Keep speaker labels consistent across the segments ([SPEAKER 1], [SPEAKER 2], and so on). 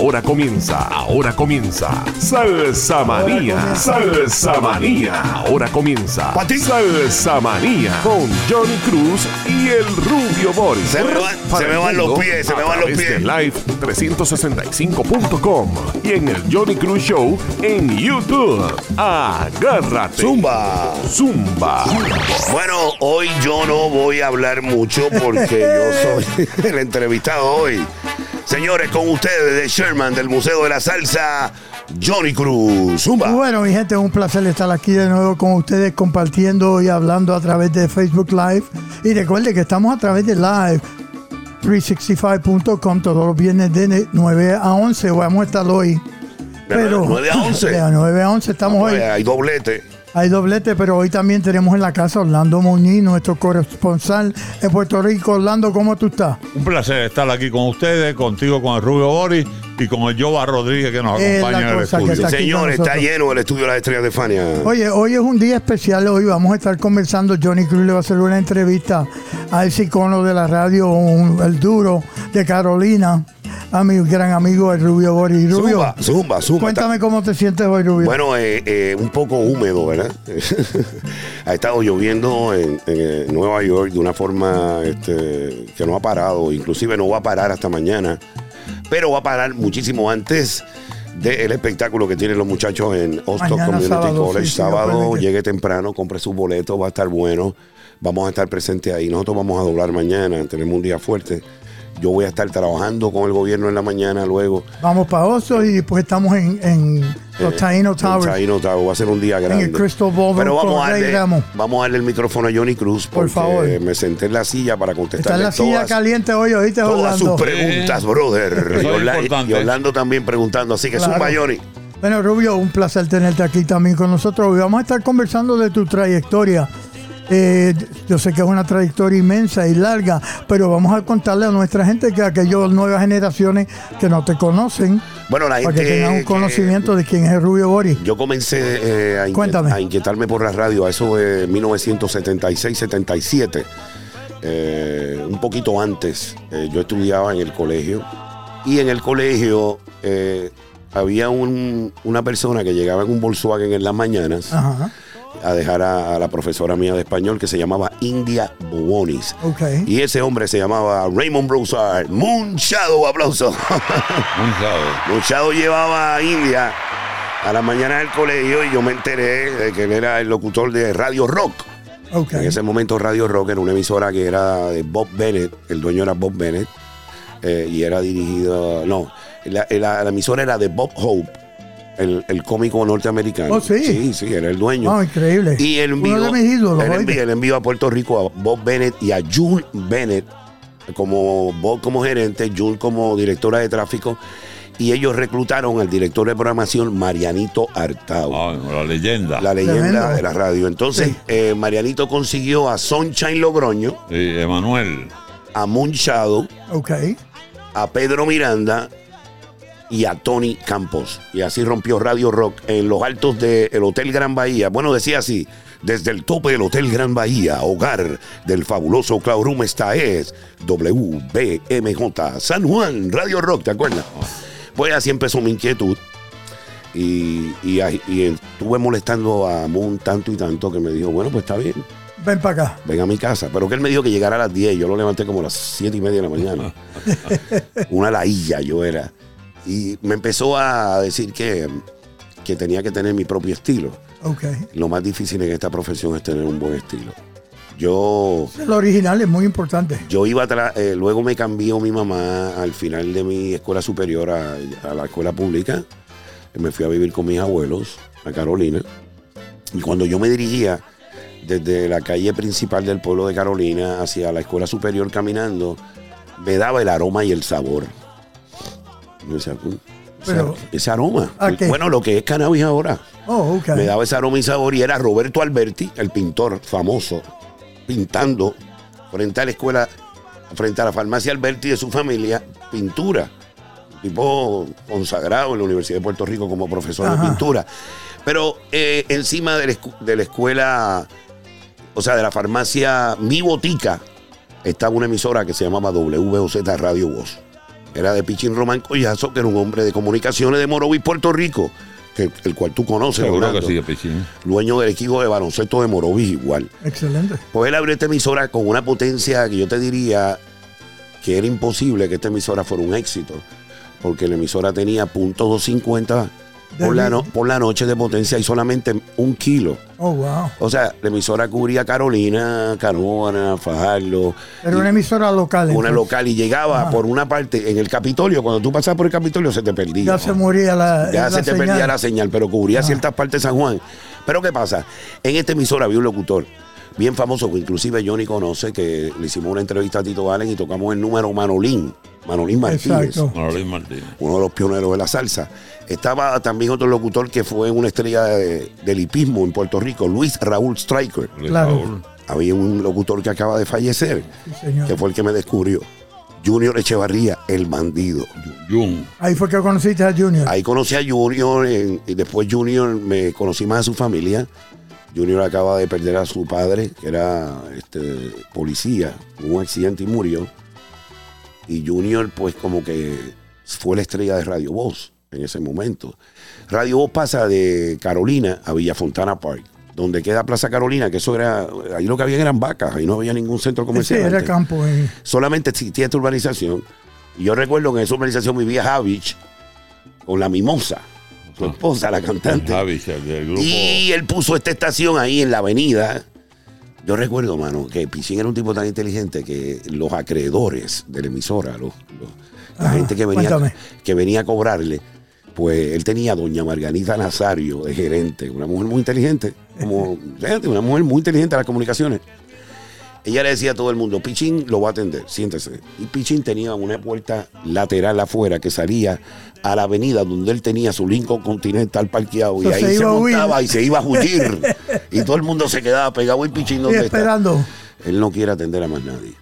[SPEAKER 1] Ahora comienza, ahora comienza. Salsa Manía, Salsa Manía. Ahora comienza. Salsa Manía con Johnny Cruz y el Rubio Boris.
[SPEAKER 2] Se me van-
[SPEAKER 1] Para
[SPEAKER 2] se me van los pies, se me van los pies.
[SPEAKER 1] de Live365.com y en el Johnny Cruz Show en YouTube. Agárrate.
[SPEAKER 2] Zumba.
[SPEAKER 1] Zumba.
[SPEAKER 2] Bueno, hoy yo no voy a hablar mucho porque yo soy el entrevistado hoy. Señores, con ustedes de Sherman del Museo de la Salsa, Johnny Cruz. Zumba.
[SPEAKER 3] Bueno, mi gente, es un placer estar aquí de nuevo con ustedes compartiendo y hablando a través de Facebook Live. Y recuerde que estamos a través de Live 365.com todos los viernes de 9 a 11. Vamos a estar hoy.
[SPEAKER 2] De 9 a 11.
[SPEAKER 3] De 9 a 11 estamos hoy.
[SPEAKER 2] Hay doblete.
[SPEAKER 3] Hay doblete, pero hoy también tenemos en la casa Orlando Muñiz, nuestro corresponsal en Puerto Rico. Orlando, ¿cómo tú estás?
[SPEAKER 4] Un placer estar aquí con ustedes, contigo, con el Rubio Boris y con el Jova Rodríguez que nos
[SPEAKER 3] Es la
[SPEAKER 4] acompaña en el estudio.
[SPEAKER 3] está aquí con
[SPEAKER 2] Señores, está lleno el estudio de las estrellas de Fania.
[SPEAKER 3] Oye, hoy es un día especial. Hoy vamos a estar conversando. Johnny Cruz le va a hacer una entrevista a ese icono de la radio, un- el duro de Carolina, a mi gran amigo el Rubio Boris. Rubio,
[SPEAKER 2] Zumba, zumba, zumba.
[SPEAKER 3] cuéntame cómo te sientes hoy, Rubio.
[SPEAKER 2] Bueno, eh, eh, un poco húmedo, ¿verdad? ha estado lloviendo en, en, eh, Nueva York de una forma este, que no ha parado, inclusive no va a parar hasta mañana, pero va a parar muchísimo antes del espectáculo que tienen los muchachos en
[SPEAKER 3] Mañana
[SPEAKER 2] Community
[SPEAKER 3] sábado,
[SPEAKER 2] College.
[SPEAKER 3] sí,
[SPEAKER 2] sábado, llegue temprano, compre sus boletos, va a estar bueno. Vamos a estar presentes ahí. Nosotros vamos a doblar mañana, tenemos un día fuerte. Yo voy a estar trabajando con el gobierno en la mañana luego.
[SPEAKER 3] Vamos para Oso y después estamos en, en los Taino
[SPEAKER 2] En
[SPEAKER 3] Towers.
[SPEAKER 2] Taino Tower, va a ser un día grande.
[SPEAKER 3] el Crystal Ballroom
[SPEAKER 2] Pero vamos a, darle,
[SPEAKER 3] Ramos.
[SPEAKER 2] vamos a darle el micrófono a Johnny Cruz
[SPEAKER 3] Por
[SPEAKER 2] porque
[SPEAKER 3] favor.
[SPEAKER 2] me senté en la silla para
[SPEAKER 3] Está
[SPEAKER 2] contestarle
[SPEAKER 3] en la silla
[SPEAKER 2] todas,
[SPEAKER 3] caliente hoy, oíste,
[SPEAKER 2] todas
[SPEAKER 3] Orlando.
[SPEAKER 2] sus preguntas, brother.
[SPEAKER 4] Eso
[SPEAKER 2] Y, Orla- Orlando también preguntando. Así que
[SPEAKER 3] Claro.
[SPEAKER 2] zumba, Johnny.
[SPEAKER 3] Bueno, Rubio, un placer tenerte aquí también con nosotros. Hoy vamos a estar conversando de tu trayectoria. Eh, yo sé que es una trayectoria inmensa y larga, pero vamos a contarle a nuestra gente que aquellas nuevas generaciones que no te conocen,
[SPEAKER 2] Bueno, la
[SPEAKER 3] para
[SPEAKER 2] gente.
[SPEAKER 3] que tengan un
[SPEAKER 2] que-
[SPEAKER 3] conocimiento de quién es el Rubio Boris.
[SPEAKER 2] Yo comencé eh, a, inquietarme por la radio a eso de 1976-77. Eh, un poquito antes, yo estudiaba en el colegio. Y en el colegio había un- una persona que llegaba en un Volkswagen en las mañanas
[SPEAKER 3] Ajá,
[SPEAKER 2] a dejar a, a la profesora mía de español que se llamaba India Bobonis.
[SPEAKER 3] ok.
[SPEAKER 2] Y ese hombre se llamaba Raymond Broussard. Moon Shadow, aplauso.
[SPEAKER 4] Un sábado.
[SPEAKER 2] Luchado llevaba a India a la mañana del colegio y yo me enteré de que él era el locutor de Radio Rock. En ese momento Radio Rock era una emisora que era de Bob Bennett, el dueño era Bob Bennett, eh, y era dirigido, no, la, la- la emisora era de Bob Hope, el, el cómico norteamericano.
[SPEAKER 3] Oh, sí.
[SPEAKER 2] Sí, sí, era el dueño.
[SPEAKER 3] Ah, increíble.
[SPEAKER 2] Y él envió,
[SPEAKER 3] Uno de mis ídolos,
[SPEAKER 2] él, envió, él envió a Puerto Rico a Bob Bennett y a June Bennett como Bob como gerente, June como directora de tráfico. Y ellos reclutaron al director de programación Marianito Artao,
[SPEAKER 4] Ah, la leyenda.
[SPEAKER 2] la leyenda
[SPEAKER 3] Tremendo.
[SPEAKER 2] de la radio. Entonces,
[SPEAKER 3] Sí.
[SPEAKER 2] eh, Marianito consiguió a Sunshine Logroño,
[SPEAKER 4] Sí, Emanuel.
[SPEAKER 2] a Moon Shadow,
[SPEAKER 3] Ok.
[SPEAKER 2] a Pedro Miranda y a Tony Campos. Y así rompió Radio Rock en los altos del Hotel Gran Bahía. Bueno, decía así, desde el tope del Hotel Gran Bahía, hogar del fabuloso Cloud Room, esta es WBMJ San Juan, Radio Rock, ¿te acuerdas? Pues así empezó mi inquietud. Y, y estuve molestando a Moon tanto y tanto que me dijo, bueno, pues está bien,
[SPEAKER 3] Ven para acá.
[SPEAKER 2] ven a mi casa. Pero que él me dijo que llegara a las 10. Yo lo levanté como a las 7 y media de la mañana. Una lailla yo era. Y me empezó a decir que, que tenía que tener mi propio estilo. Lo más difícil en esta profesión es tener un buen estilo. Yo,
[SPEAKER 3] El original es muy importante.
[SPEAKER 2] yo iba atrás, eh, luego me cambió mi mamá al final de mi escuela superior a, a la escuela pública. Me fui a vivir con mis abuelos a Carolina. Y cuando yo me dirigía desde la calle principal del pueblo de Carolina hacia la escuela superior caminando, me daba el aroma y el sabor. Yo decía, "Mm, ese,
[SPEAKER 3] Pero-
[SPEAKER 2] ese aroma. Bueno, lo que es cannabis ahora.
[SPEAKER 3] Oh.
[SPEAKER 2] Me daba ese aroma y sabor y era Roberto Alberti, el pintor famoso, pintando frente a la escuela, frente a la farmacia Alberti de su familia, pintura. tipo consagrado en la Universidad de Puerto Rico como profesor
[SPEAKER 3] Ajá.
[SPEAKER 2] de pintura. Pero eh, encima de la, de la escuela, o sea, de la farmacia Mi Botica, estaba una emisora que se llamaba WOZ Radio Voz. Era de Pichín Román Collazo, que era un hombre de comunicaciones de Morovis, Puerto Rico, que, el cual tú conoces,
[SPEAKER 4] Seguro
[SPEAKER 2] Orlando.
[SPEAKER 4] que sí, Pichín.
[SPEAKER 2] dueño del equipo de baloncesto de Morovis igual.
[SPEAKER 3] Excelente.
[SPEAKER 2] Pues él abrió esta emisora con una potencia que yo te diría que era imposible que esta emisora fuera un éxito, porque la emisora tenía .250 por la, no- por la noche de potencia y solamente un kilo.
[SPEAKER 3] Oh, wow.
[SPEAKER 2] O sea, la emisora cubría Carolina, Canóvana, Fajardo.
[SPEAKER 3] Era una emisora local.
[SPEAKER 2] una
[SPEAKER 3] entonces.
[SPEAKER 2] local y llegaba por una parte en el Capitolio. Cuando tú pasabas por el Capitolio se te perdía.
[SPEAKER 3] Ya se moría la.
[SPEAKER 2] Ya
[SPEAKER 3] la
[SPEAKER 2] se te
[SPEAKER 3] señal.
[SPEAKER 2] perdía la señal, pero cubría
[SPEAKER 3] Ah.
[SPEAKER 2] ciertas partes de San Juan. Pero ¿qué pasa? En esta emisora había un locutor bien famoso que inclusive Johnny conoce, que le hicimos una entrevista a Tito Allen y tocamos el número Manolín, Manolín Martínez,
[SPEAKER 3] Exacto.
[SPEAKER 4] Manolín Martínez.
[SPEAKER 2] uno de los pioneros de la salsa. Estaba también otro locutor que fue una estrella de- del hipismo en Puerto Rico, Luis Raúl Stryker.
[SPEAKER 4] Luis
[SPEAKER 3] Claro.
[SPEAKER 2] Había un locutor que acaba de fallecer,
[SPEAKER 3] Sí,
[SPEAKER 2] que fue el que me descubrió. Junior Echevarría, el bandido.
[SPEAKER 4] Jun.
[SPEAKER 3] Ahí fue que conociste a Junior.
[SPEAKER 2] Ahí conocí a Junior en- y después Junior me conocí más a su familia. Junior acaba de perder a su padre, que era este, policía, un accidente y murió. Y Junior, pues, como que fue la estrella de Radio Voz en ese momento. Radio Voz pasa de Carolina a Villa Fontana Park, donde queda Plaza Carolina, que eso era, ahí lo que había eran vacas, ahí no había ningún centro
[SPEAKER 3] sí,
[SPEAKER 2] comercial.
[SPEAKER 3] era
[SPEAKER 2] antes
[SPEAKER 3] campo. eh.
[SPEAKER 2] solamente existía esta urbanización. Y yo recuerdo que en esa urbanización vivía Javich con la mimosa, su
[SPEAKER 4] Ah.
[SPEAKER 2] esposa, la cantante.
[SPEAKER 4] Javi, el del grupo.
[SPEAKER 2] Y él puso esta estación ahí en la avenida. Yo recuerdo, mano, que Pichín era un tipo tan inteligente que los acreedores de la emisora, los, los- la gente que venía,
[SPEAKER 3] cuéntame.
[SPEAKER 2] que venía a cobrarle, pues él tenía a doña Margarita Nazario de gerente, una mujer muy inteligente, como una mujer muy inteligente de las comunicaciones. Ella le decía a todo el mundo, Pichín lo va a atender, siéntese. Y Pichín tenía una puerta lateral afuera que salía a la avenida donde él tenía su Lincoln Continental parqueado y
[SPEAKER 3] So,
[SPEAKER 2] ahí
[SPEAKER 3] se
[SPEAKER 2] se, montaba y se iba a huir. y todo el mundo se quedaba pegado y Pichín está.
[SPEAKER 3] esperando.
[SPEAKER 2] Él no quiere atender a más nadie.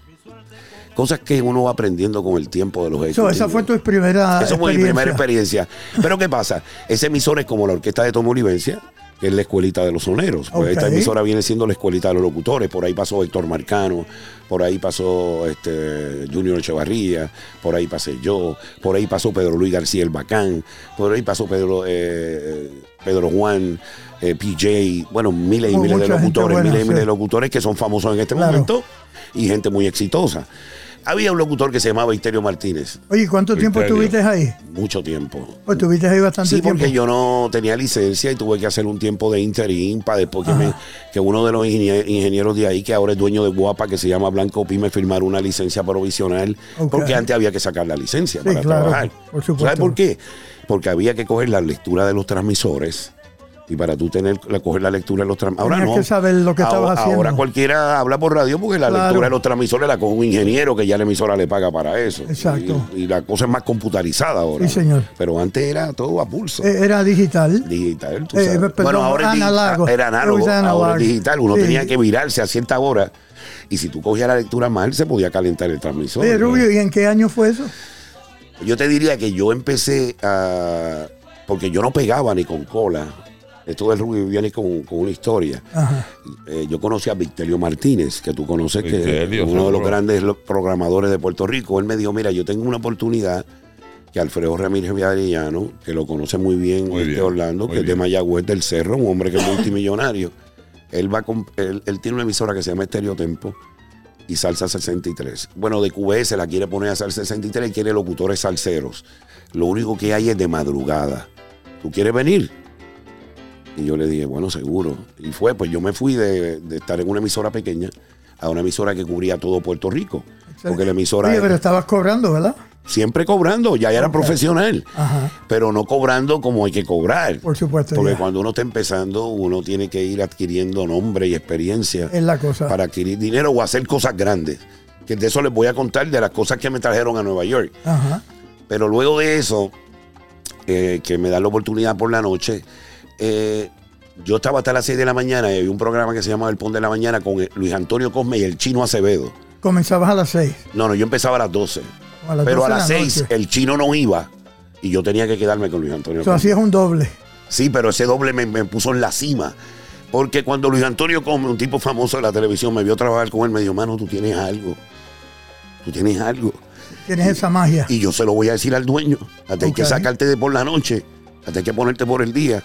[SPEAKER 2] Cosas que uno va aprendiendo con el tiempo de los
[SPEAKER 3] So,
[SPEAKER 2] ejecutivos.
[SPEAKER 3] esa fue tu primera
[SPEAKER 2] Esa fue mi primera experiencia. Pero ¿qué pasa? Ese emisor es como la orquesta de Tomo Olivencia, que es la escuelita de los soneros. Pues esta emisora viene siendo la escuelita de los locutores. Por ahí pasó Héctor Marcano, por ahí pasó este Junior Echevarría, por ahí pasé yo, por ahí pasó Pedro Luis García el Bacán, por ahí pasó Pedro, eh, Pedro Juan, eh, PJ, bueno, miles y miles de locutores,
[SPEAKER 3] buena,
[SPEAKER 2] miles y miles de locutores que son famosos en este
[SPEAKER 3] Claro.
[SPEAKER 2] momento y gente muy exitosa. Había un locutor que se llamaba Histerio Martínez,
[SPEAKER 3] Oye, ¿cuánto tiempo estuviste ahí?
[SPEAKER 2] mucho tiempo.
[SPEAKER 3] Pues estuviste ahí bastante
[SPEAKER 2] Sí,
[SPEAKER 3] tiempo.
[SPEAKER 2] porque yo no tenía licencia y tuve que hacer un tiempo de interín para después que, me- que uno de los ingenie- ingenieros de ahí, que ahora es dueño de Guapa, que se llama Blanco Pi, me firmara una licencia provisional, porque antes había que sacar la licencia
[SPEAKER 3] Sí,
[SPEAKER 2] para
[SPEAKER 3] claro,
[SPEAKER 2] trabajar.
[SPEAKER 3] por supuesto.
[SPEAKER 2] ¿Sabes por qué? Porque había que coger la lectura de los transmisores. Y para tú tener la- coger la lectura de los transmisores. Ahora no.
[SPEAKER 3] que saber lo que estabas
[SPEAKER 2] ahora,
[SPEAKER 3] haciendo.
[SPEAKER 2] Ahora cualquiera habla por radio porque la
[SPEAKER 3] Claro.
[SPEAKER 2] lectura de los transmisores la con un ingeniero que ya la emisora le paga para eso.
[SPEAKER 3] Exacto.
[SPEAKER 2] Y, y la cosa es más computarizada ahora.
[SPEAKER 3] Sí, señor.
[SPEAKER 2] Pero antes era todo a pulso
[SPEAKER 3] Eh, Era digital.
[SPEAKER 2] digital. tú
[SPEAKER 3] Eh,
[SPEAKER 2] sabes.
[SPEAKER 3] perdón,
[SPEAKER 2] bueno, ahora
[SPEAKER 3] análogo.
[SPEAKER 2] era análogo, ahora es digital. Uno
[SPEAKER 3] Sí.
[SPEAKER 2] tenía que virarse a cierta hora y si tú cogías la lectura mal, se podía calentar el transmisor.
[SPEAKER 3] Oye, Rubio, ¿y en qué año fue eso?
[SPEAKER 2] Yo te diría que yo empecé a. Porque yo no pegaba ni con cola. Esto del Rubio viene con, con una historia.
[SPEAKER 3] Ajá.
[SPEAKER 2] Eh, yo conocí a Victelio Martínez, que tú conoces, que es uno de los grandes programadores de Puerto Rico. Él me dijo, mira, yo tengo una oportunidad que Alfredo Ramírez Villarellano, que lo conoce muy bien,
[SPEAKER 4] Muy
[SPEAKER 2] este
[SPEAKER 4] bien,
[SPEAKER 2] Orlando,
[SPEAKER 4] muy
[SPEAKER 2] que es de. Mayagüez del Cerro, un hombre que es multimillonario. él, va con- él, él tiene una emisora que se llama Estéreo Tempo y Salsa 63. Bueno, de QS la quiere poner a Salsa 63 y quiere locutores salseros. Lo único que hay es de madrugada. ¿Tú quieres venir? Y yo le dije, bueno, seguro. Y fue, pues yo me fui de, de estar en una emisora pequeña a una emisora que cubría todo Puerto Rico. Porque la emisora
[SPEAKER 3] Oye, pero estabas cobrando, ¿verdad?
[SPEAKER 2] siempre cobrando, ya era profesional,
[SPEAKER 3] Ajá.
[SPEAKER 2] pero no cobrando como hay que cobrar.
[SPEAKER 3] Por supuesto.
[SPEAKER 2] Porque
[SPEAKER 3] ya.
[SPEAKER 2] cuando uno está empezando, uno tiene que ir adquiriendo nombre y experiencia
[SPEAKER 3] Es la cosa.
[SPEAKER 2] para adquirir dinero o hacer cosas grandes. Que de eso les voy a contar de las cosas que me trajeron a Nueva York.
[SPEAKER 3] Ajá.
[SPEAKER 2] Pero luego de eso, eh, que me dan la oportunidad por la noche, eh, yo estaba hasta las 6 de la mañana y había un programa que se llamaba El Pon de la Mañana con Luis Antonio Cosme y el Chino Acevedo.
[SPEAKER 3] Comenzabas a las seis.
[SPEAKER 2] No, no, yo empezaba a las 12.
[SPEAKER 3] o a las
[SPEAKER 2] pero
[SPEAKER 3] 12
[SPEAKER 2] a las
[SPEAKER 3] la
[SPEAKER 2] 6
[SPEAKER 3] noche.
[SPEAKER 2] el chino no iba Y yo tenía que quedarme con Luis Antonio.
[SPEAKER 3] Eso así es un doble.
[SPEAKER 2] Sí, pero ese doble me, me puso en la cima. Porque cuando Luis Antonio Come, un tipo famoso de la televisión, me vio trabajar con él, me dijo, mano, tú tienes algo. Tú tienes algo.
[SPEAKER 3] Tienes esa magia.
[SPEAKER 2] Y yo se lo voy a decir al dueño. Hasta hay que sacarte de por la noche. Hasta hay que ponerte por el día.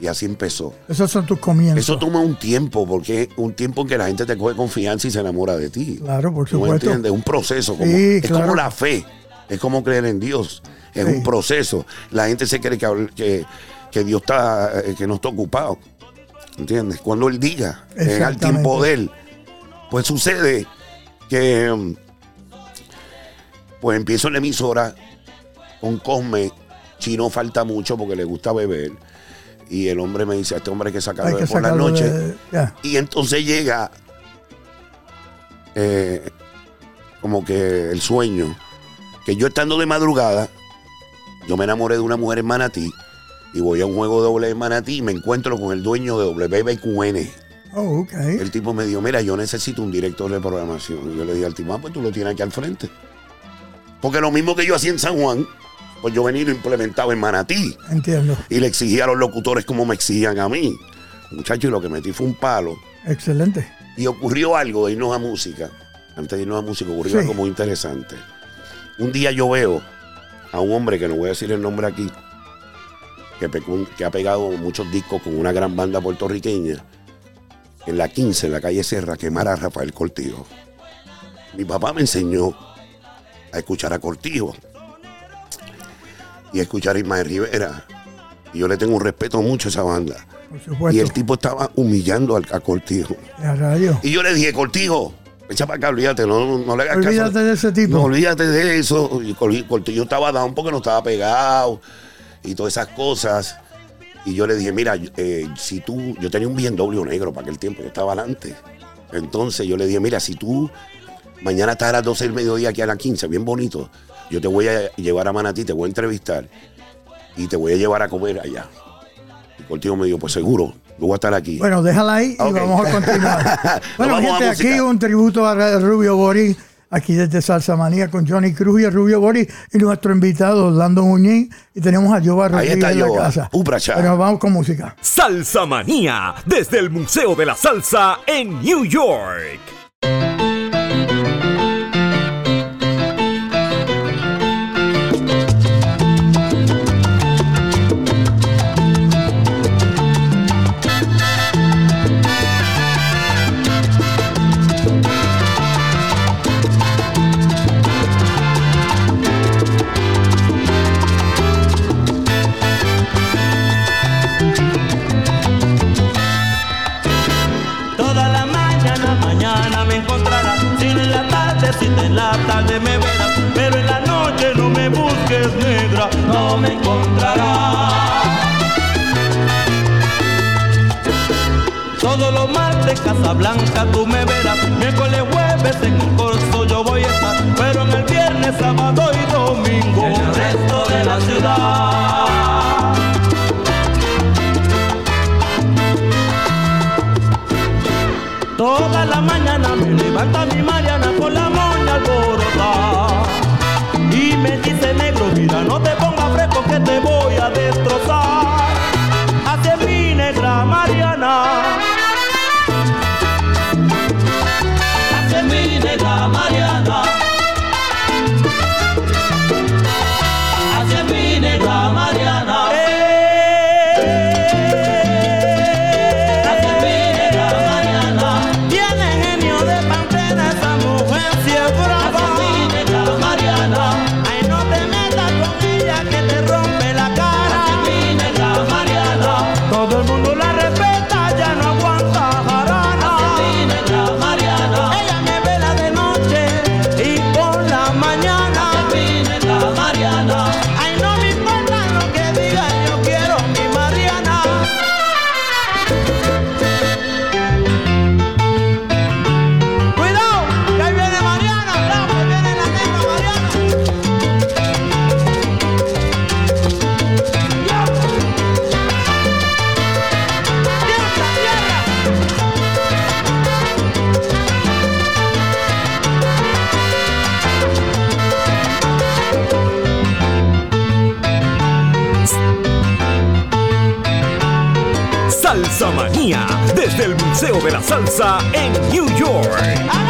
[SPEAKER 2] Y así empezó.
[SPEAKER 3] Esos son tus comienzos.
[SPEAKER 2] Eso toma un tiempo, porque es un tiempo en que la gente te coge confianza y se enamora de ti.
[SPEAKER 3] Claro, por
[SPEAKER 2] ¿Tú me
[SPEAKER 3] supuesto.
[SPEAKER 2] entiendes? Un proceso. Como,
[SPEAKER 3] Sí,
[SPEAKER 2] es
[SPEAKER 3] claro.
[SPEAKER 2] como la fe. Es como creer en Dios. Es
[SPEAKER 3] Sí.
[SPEAKER 2] un proceso. La gente se cree que, que, que Dios está, eh, que no está ocupado. ¿Entiendes? Cuando Él diga, en el tiempo de Él. Pues sucede que mm, pues empiezo en la emisora con Cosme. Chino falta mucho porque le gusta beber. Y el hombre me dice, a este hombre hay que sacarlo
[SPEAKER 3] Hay
[SPEAKER 2] de
[SPEAKER 3] que
[SPEAKER 2] por la
[SPEAKER 3] sacarlo
[SPEAKER 2] noche.
[SPEAKER 3] de- ya.
[SPEAKER 2] Y entonces llega eh, como que el sueño, que yo estando de madrugada, yo me enamoré de una mujer en Manatí y voy a un juego de doble en Manatí y me encuentro con el dueño de WBQN.
[SPEAKER 3] Oh, ok.
[SPEAKER 2] El tipo me dijo, mira, yo necesito un director de programación. Y yo le dije al tipo, ah, pues tú lo tienes aquí al frente. Porque lo mismo que yo hacía en San Juan, pues yo venía y lo implementaba en Manatí.
[SPEAKER 3] Entiendo.
[SPEAKER 2] Y le exigía a los locutores como me exigían a mí. Muchachos, y lo que metí fue un palo.
[SPEAKER 3] Excelente.
[SPEAKER 2] Y ocurrió algo de irnos a música. Antes de irnos a música ocurrió
[SPEAKER 3] Sí.
[SPEAKER 2] algo muy interesante. Un día yo veo a un hombre, que no voy a decir el nombre aquí, que, ha pegado muchos discos con una gran banda puertorriqueña, en la 15, en la calle Serra, quemar a Rafael Cortijo. Mi papá me enseñó a escuchar a Cortijo y escuchar a Ismael Rivera. Y yo le tengo un respeto mucho a esa banda.
[SPEAKER 3] Por
[SPEAKER 2] Y el tipo estaba humillando al, a Cortijo.
[SPEAKER 3] Radio.
[SPEAKER 2] Y yo le dije, Cortijo, echa para acá, olvídate, no, no, le hagas
[SPEAKER 3] Olvídate
[SPEAKER 2] caso.
[SPEAKER 3] de ese tipo.
[SPEAKER 2] No, olvídate de eso. Y Cor- Cortijo estaba down porque no estaba pegado y todas esas cosas. Y yo le dije, mira, eh, si tú, yo tenía un BMW negro para aquel tiempo, yo estaba adelante. Entonces yo le dije, mira, si tú mañana estás a las 12 del mediodía aquí a las 15, bien bonito, yo te voy a llevar a Manatí, te voy a entrevistar y te voy a llevar a comer allá. Y Cortijo me dijo, pues seguro, yo voy a estar aquí.
[SPEAKER 3] Bueno, déjala ahí y
[SPEAKER 2] Ok.
[SPEAKER 3] vamos a continuar. bueno,
[SPEAKER 2] vamos a
[SPEAKER 3] gente, aquí un tributo a Rubio Boris, aquí desde Salsa Manía con Johnny Cruz y el Rubio Boris y nuestro invitado Orlando Muñiz y tenemos a Jova
[SPEAKER 2] Ahí
[SPEAKER 3] Rodríguez
[SPEAKER 2] está
[SPEAKER 3] en la casa.
[SPEAKER 2] Upracha.
[SPEAKER 3] Pero vamos con música.
[SPEAKER 5] Salsa Manía, desde el Museo de la Salsa en New York.
[SPEAKER 6] Blanca, tú me verás. Miércoles, jueves, en el corso yo voy a estar. Pero en el viernes, sábado Paseo de la Salsa en New York.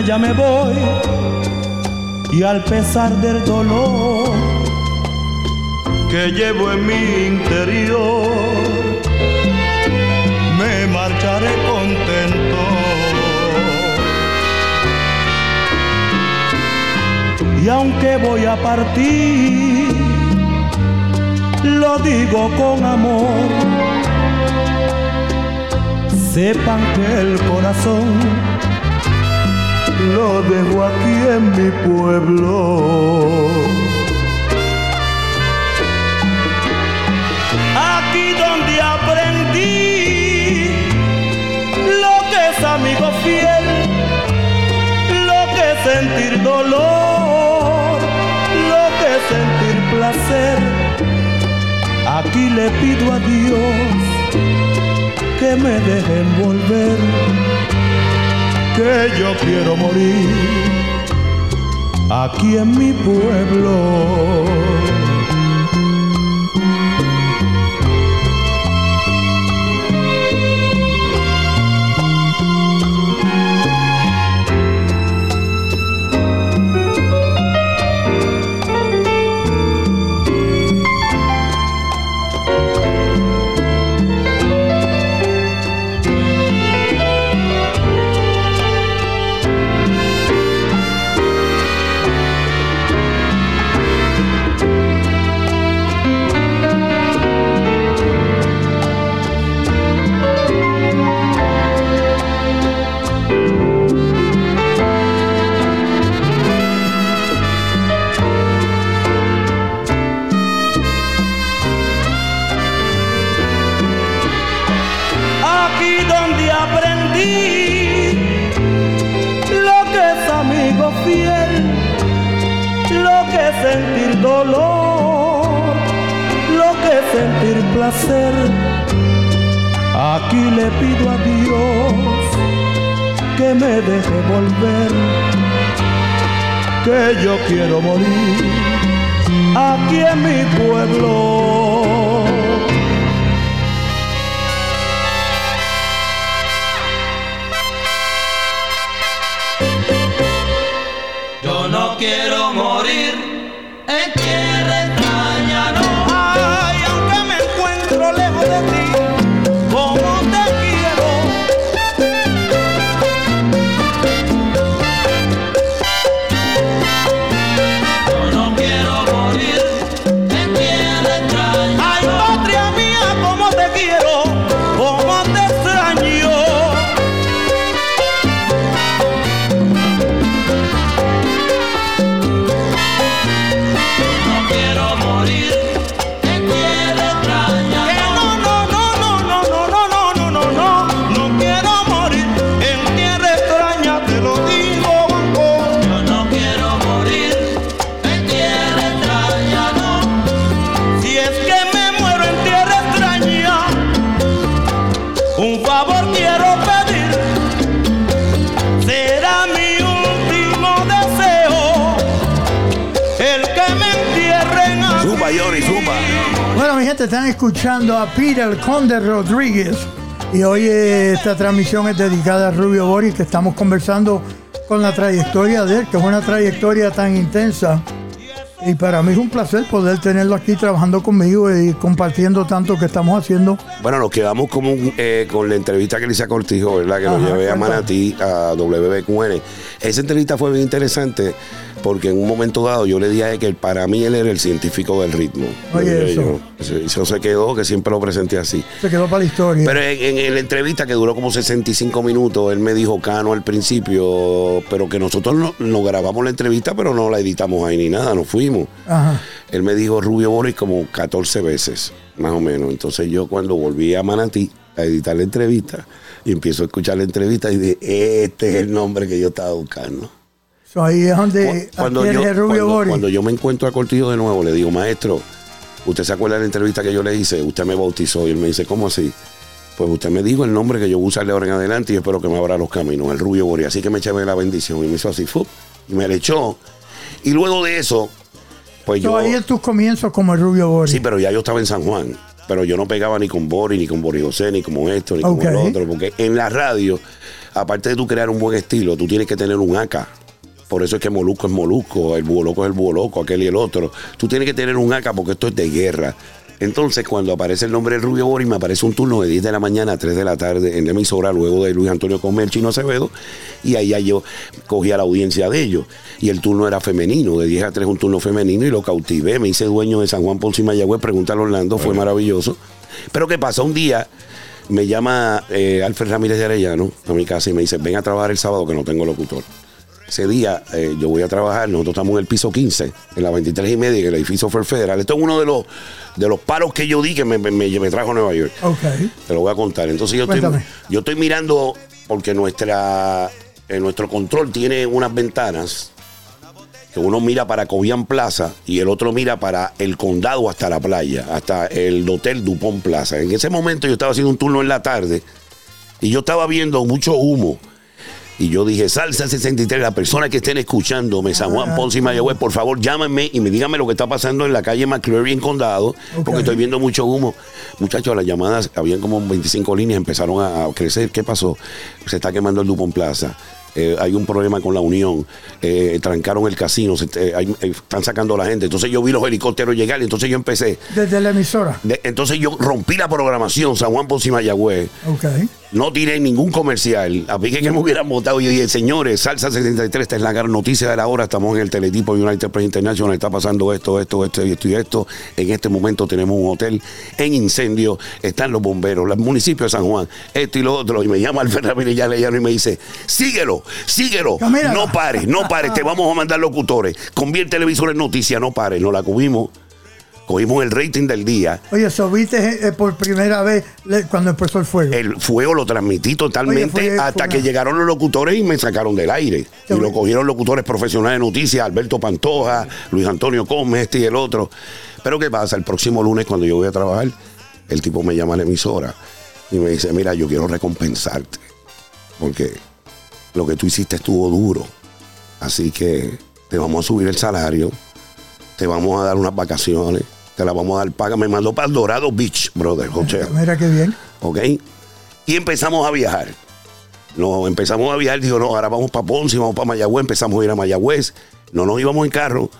[SPEAKER 6] Ya me voy y al pesar del dolor que llevo en mi interior, me marcharé contento. Y aunque voy a partir, lo digo con amor. Sepan que el corazón lo dejo aquí en mi pueblo. Aquí donde aprendí lo que es amigo fiel, lo que es sentir dolor, lo que es sentir placer. Aquí le pido a Dios que me dejen volver que yo quiero morir aquí en mi pueblo. Mi
[SPEAKER 3] gente, están escuchando a Peter Conde Rodríguez. Y hoy esta transmisión es dedicada a Rubio Boris, que estamos conversando con la trayectoria de él, que es una trayectoria tan intensa. Y para mí es un placer poder tenerlo aquí trabajando conmigo y compartiendo tanto que estamos haciendo.
[SPEAKER 2] Bueno, nos quedamos como un, eh, con la entrevista que le hice a Cortijo, ¿verdad? Que lo
[SPEAKER 3] Ajá,
[SPEAKER 2] llevé a. Manatí, a WBQN. Esa entrevista fue bien interesante porque en un momento dado yo le dije a él que para mí él era el científico del ritmo.
[SPEAKER 3] Oye, eso.
[SPEAKER 2] yo. Eso- Eso se quedó, que siempre lo presenté así.
[SPEAKER 3] Se quedó para la historia.
[SPEAKER 2] Pero en, en la entrevista que duró como 65 minutos, él me dijo Cano al principio, pero que nosotros no, no grabamos la entrevista, pero no la editamos ahí ni nada, nos fuimos.
[SPEAKER 3] Ajá.
[SPEAKER 2] Él me dijo Rubio Boris como 14 veces, más o menos. Entonces yo cuando volví a Manatí a editar la entrevista y empiezo a escuchar la entrevista y dije, este es el nombre que yo estaba buscando.
[SPEAKER 3] So, ahí es donde
[SPEAKER 2] Cuando yo,
[SPEAKER 3] el Rubio
[SPEAKER 2] cuando-
[SPEAKER 3] Boris.
[SPEAKER 2] cuando yo me encuentro a Cortillo de nuevo, le digo, maestro, ¿usted se acuerda de la entrevista que yo le hice? Usted me bautizó y él me dice, ¿cómo así? Pues usted me dijo el nombre que yo voy a usar de ahora en adelante y espero que me abra los caminos, el Rubio Boris. Así que me eché la bendición y me hizo así, ¡fup! y me le echó. Y luego de eso, pues
[SPEAKER 3] So,
[SPEAKER 2] yo...
[SPEAKER 3] ahí es tus comienzos como el Rubio Boris.
[SPEAKER 2] Sí, pero ya yo estaba en San Juan. Pero yo no pegaba ni con Boris, ni con Boris José, ni como esto, ni como el otro. Porque en la radio, aparte de tú crear un buen estilo, tú tienes que tener un AK. Por eso es que Molusco es Molusco, el Búho Loco es el Búho Loco, aquel y el otro. Tú tienes que tener un AK porque esto es de guerra. Entonces, cuando aparece el nombre del Rubio Boris, me aparece un turno de 10 de la mañana a 3 de la tarde en la emisora, luego de Luis Antonio Comer, Chino Acevedo, y ahí ya yo cogía la audiencia de ellos. Y el turno era femenino, de 10 a 3 un turno femenino, y lo cautivé. Me hice dueño de San Juan Ponce y Mayagüez, pregúntale a Orlando, fue maravilloso. Pero ¿qué pasa? Un día me llama eh, Alfred Ramírez de Arellano a mi casa y me dice, ven a trabajar el sábado que no tengo locutor. Ese día eh, yo voy a trabajar, nosotros estamos en el piso 15, en la 23 y media, en el edificio Ford Federal. Esto es uno de los, de los paros que yo di que me, me- me- trajo a Nueva York.
[SPEAKER 3] Ok.
[SPEAKER 2] Te lo voy a contar. Entonces yo estoy, yo estoy mirando, porque nuestra, eh, nuestro control tiene unas ventanas que uno mira para Cobian Plaza y el otro mira para el condado hasta la playa, hasta el Hotel Dupont Plaza. En ese momento yo estaba haciendo un turno en la tarde y yo estaba viendo mucho humo. Y yo dije, Salsa 63, la persona que estén escuchándome, San Juan, Ponce y Mayagüez, por favor llámenme y me díganme lo que está pasando en la calle McCreary en Condado, porque estoy viendo mucho humo. Muchachos, las llamadas, habían como 25 líneas, empezaron a, a crecer. ¿Qué pasó? Se está quemando el Dupont Plaza. Eh, hay un problema con la Unión, eh, trancaron el casino, se- eh, hay- están sacando a la gente. Entonces yo vi los helicópteros llegar y entonces yo empecé.
[SPEAKER 3] Desde la emisora.
[SPEAKER 2] de- entonces yo rompí la programación, San Juan, Ponce y Mayagüez.
[SPEAKER 3] Ok.
[SPEAKER 2] No tiré ningún comercial. A que me hubieran votado. Yo dije, señores, Salsa 73, esta es la gran noticia de la hora. Estamos en el teletipo United Press International. Está pasando esto, esto, esto y esto y esto. En este momento tenemos un hotel en incendio. Están los bomberos, el municipio de San Juan, esto y lo otro. Y me llama Alfred Ramírez ya y me dice, síguelo, síguelo.
[SPEAKER 3] Camínala.
[SPEAKER 2] No pares, no pares. Te vamos a mandar locutores. Convierte el televisor en noticia, no pares. No la cubimos. Cogimos el rating del día.
[SPEAKER 3] Oye, eso viste eh, por primera vez le- cuando empezó el fuego.
[SPEAKER 2] El fuego lo transmití totalmente
[SPEAKER 3] Oye, fue-
[SPEAKER 2] hasta
[SPEAKER 3] fue
[SPEAKER 2] que
[SPEAKER 3] una-
[SPEAKER 2] llegaron los locutores y me sacaron del aire. Y lo cogieron locutores profesionales de noticias, Alberto Pantoja, Luis Antonio Gómez, este y el otro. Pero ¿qué pasa? El próximo lunes cuando yo voy a trabajar, el tipo me llama a la emisora y me dice, mira, yo quiero recompensarte. Porque lo que tú hiciste estuvo duro. Así que te vamos a subir el salario, te vamos a dar unas vacaciones, te las vamos a dar paga. Me mandó para el Dorado Beach, brother, hotel.
[SPEAKER 3] Mira qué bien.
[SPEAKER 2] ¿ok? Y empezamos a viajar. No, empezamos a viajar, digo, no, ahora vamos para Ponce, vamos para Mayagüez, empezamos a ir a Mayagüez. No nos íbamos en carro,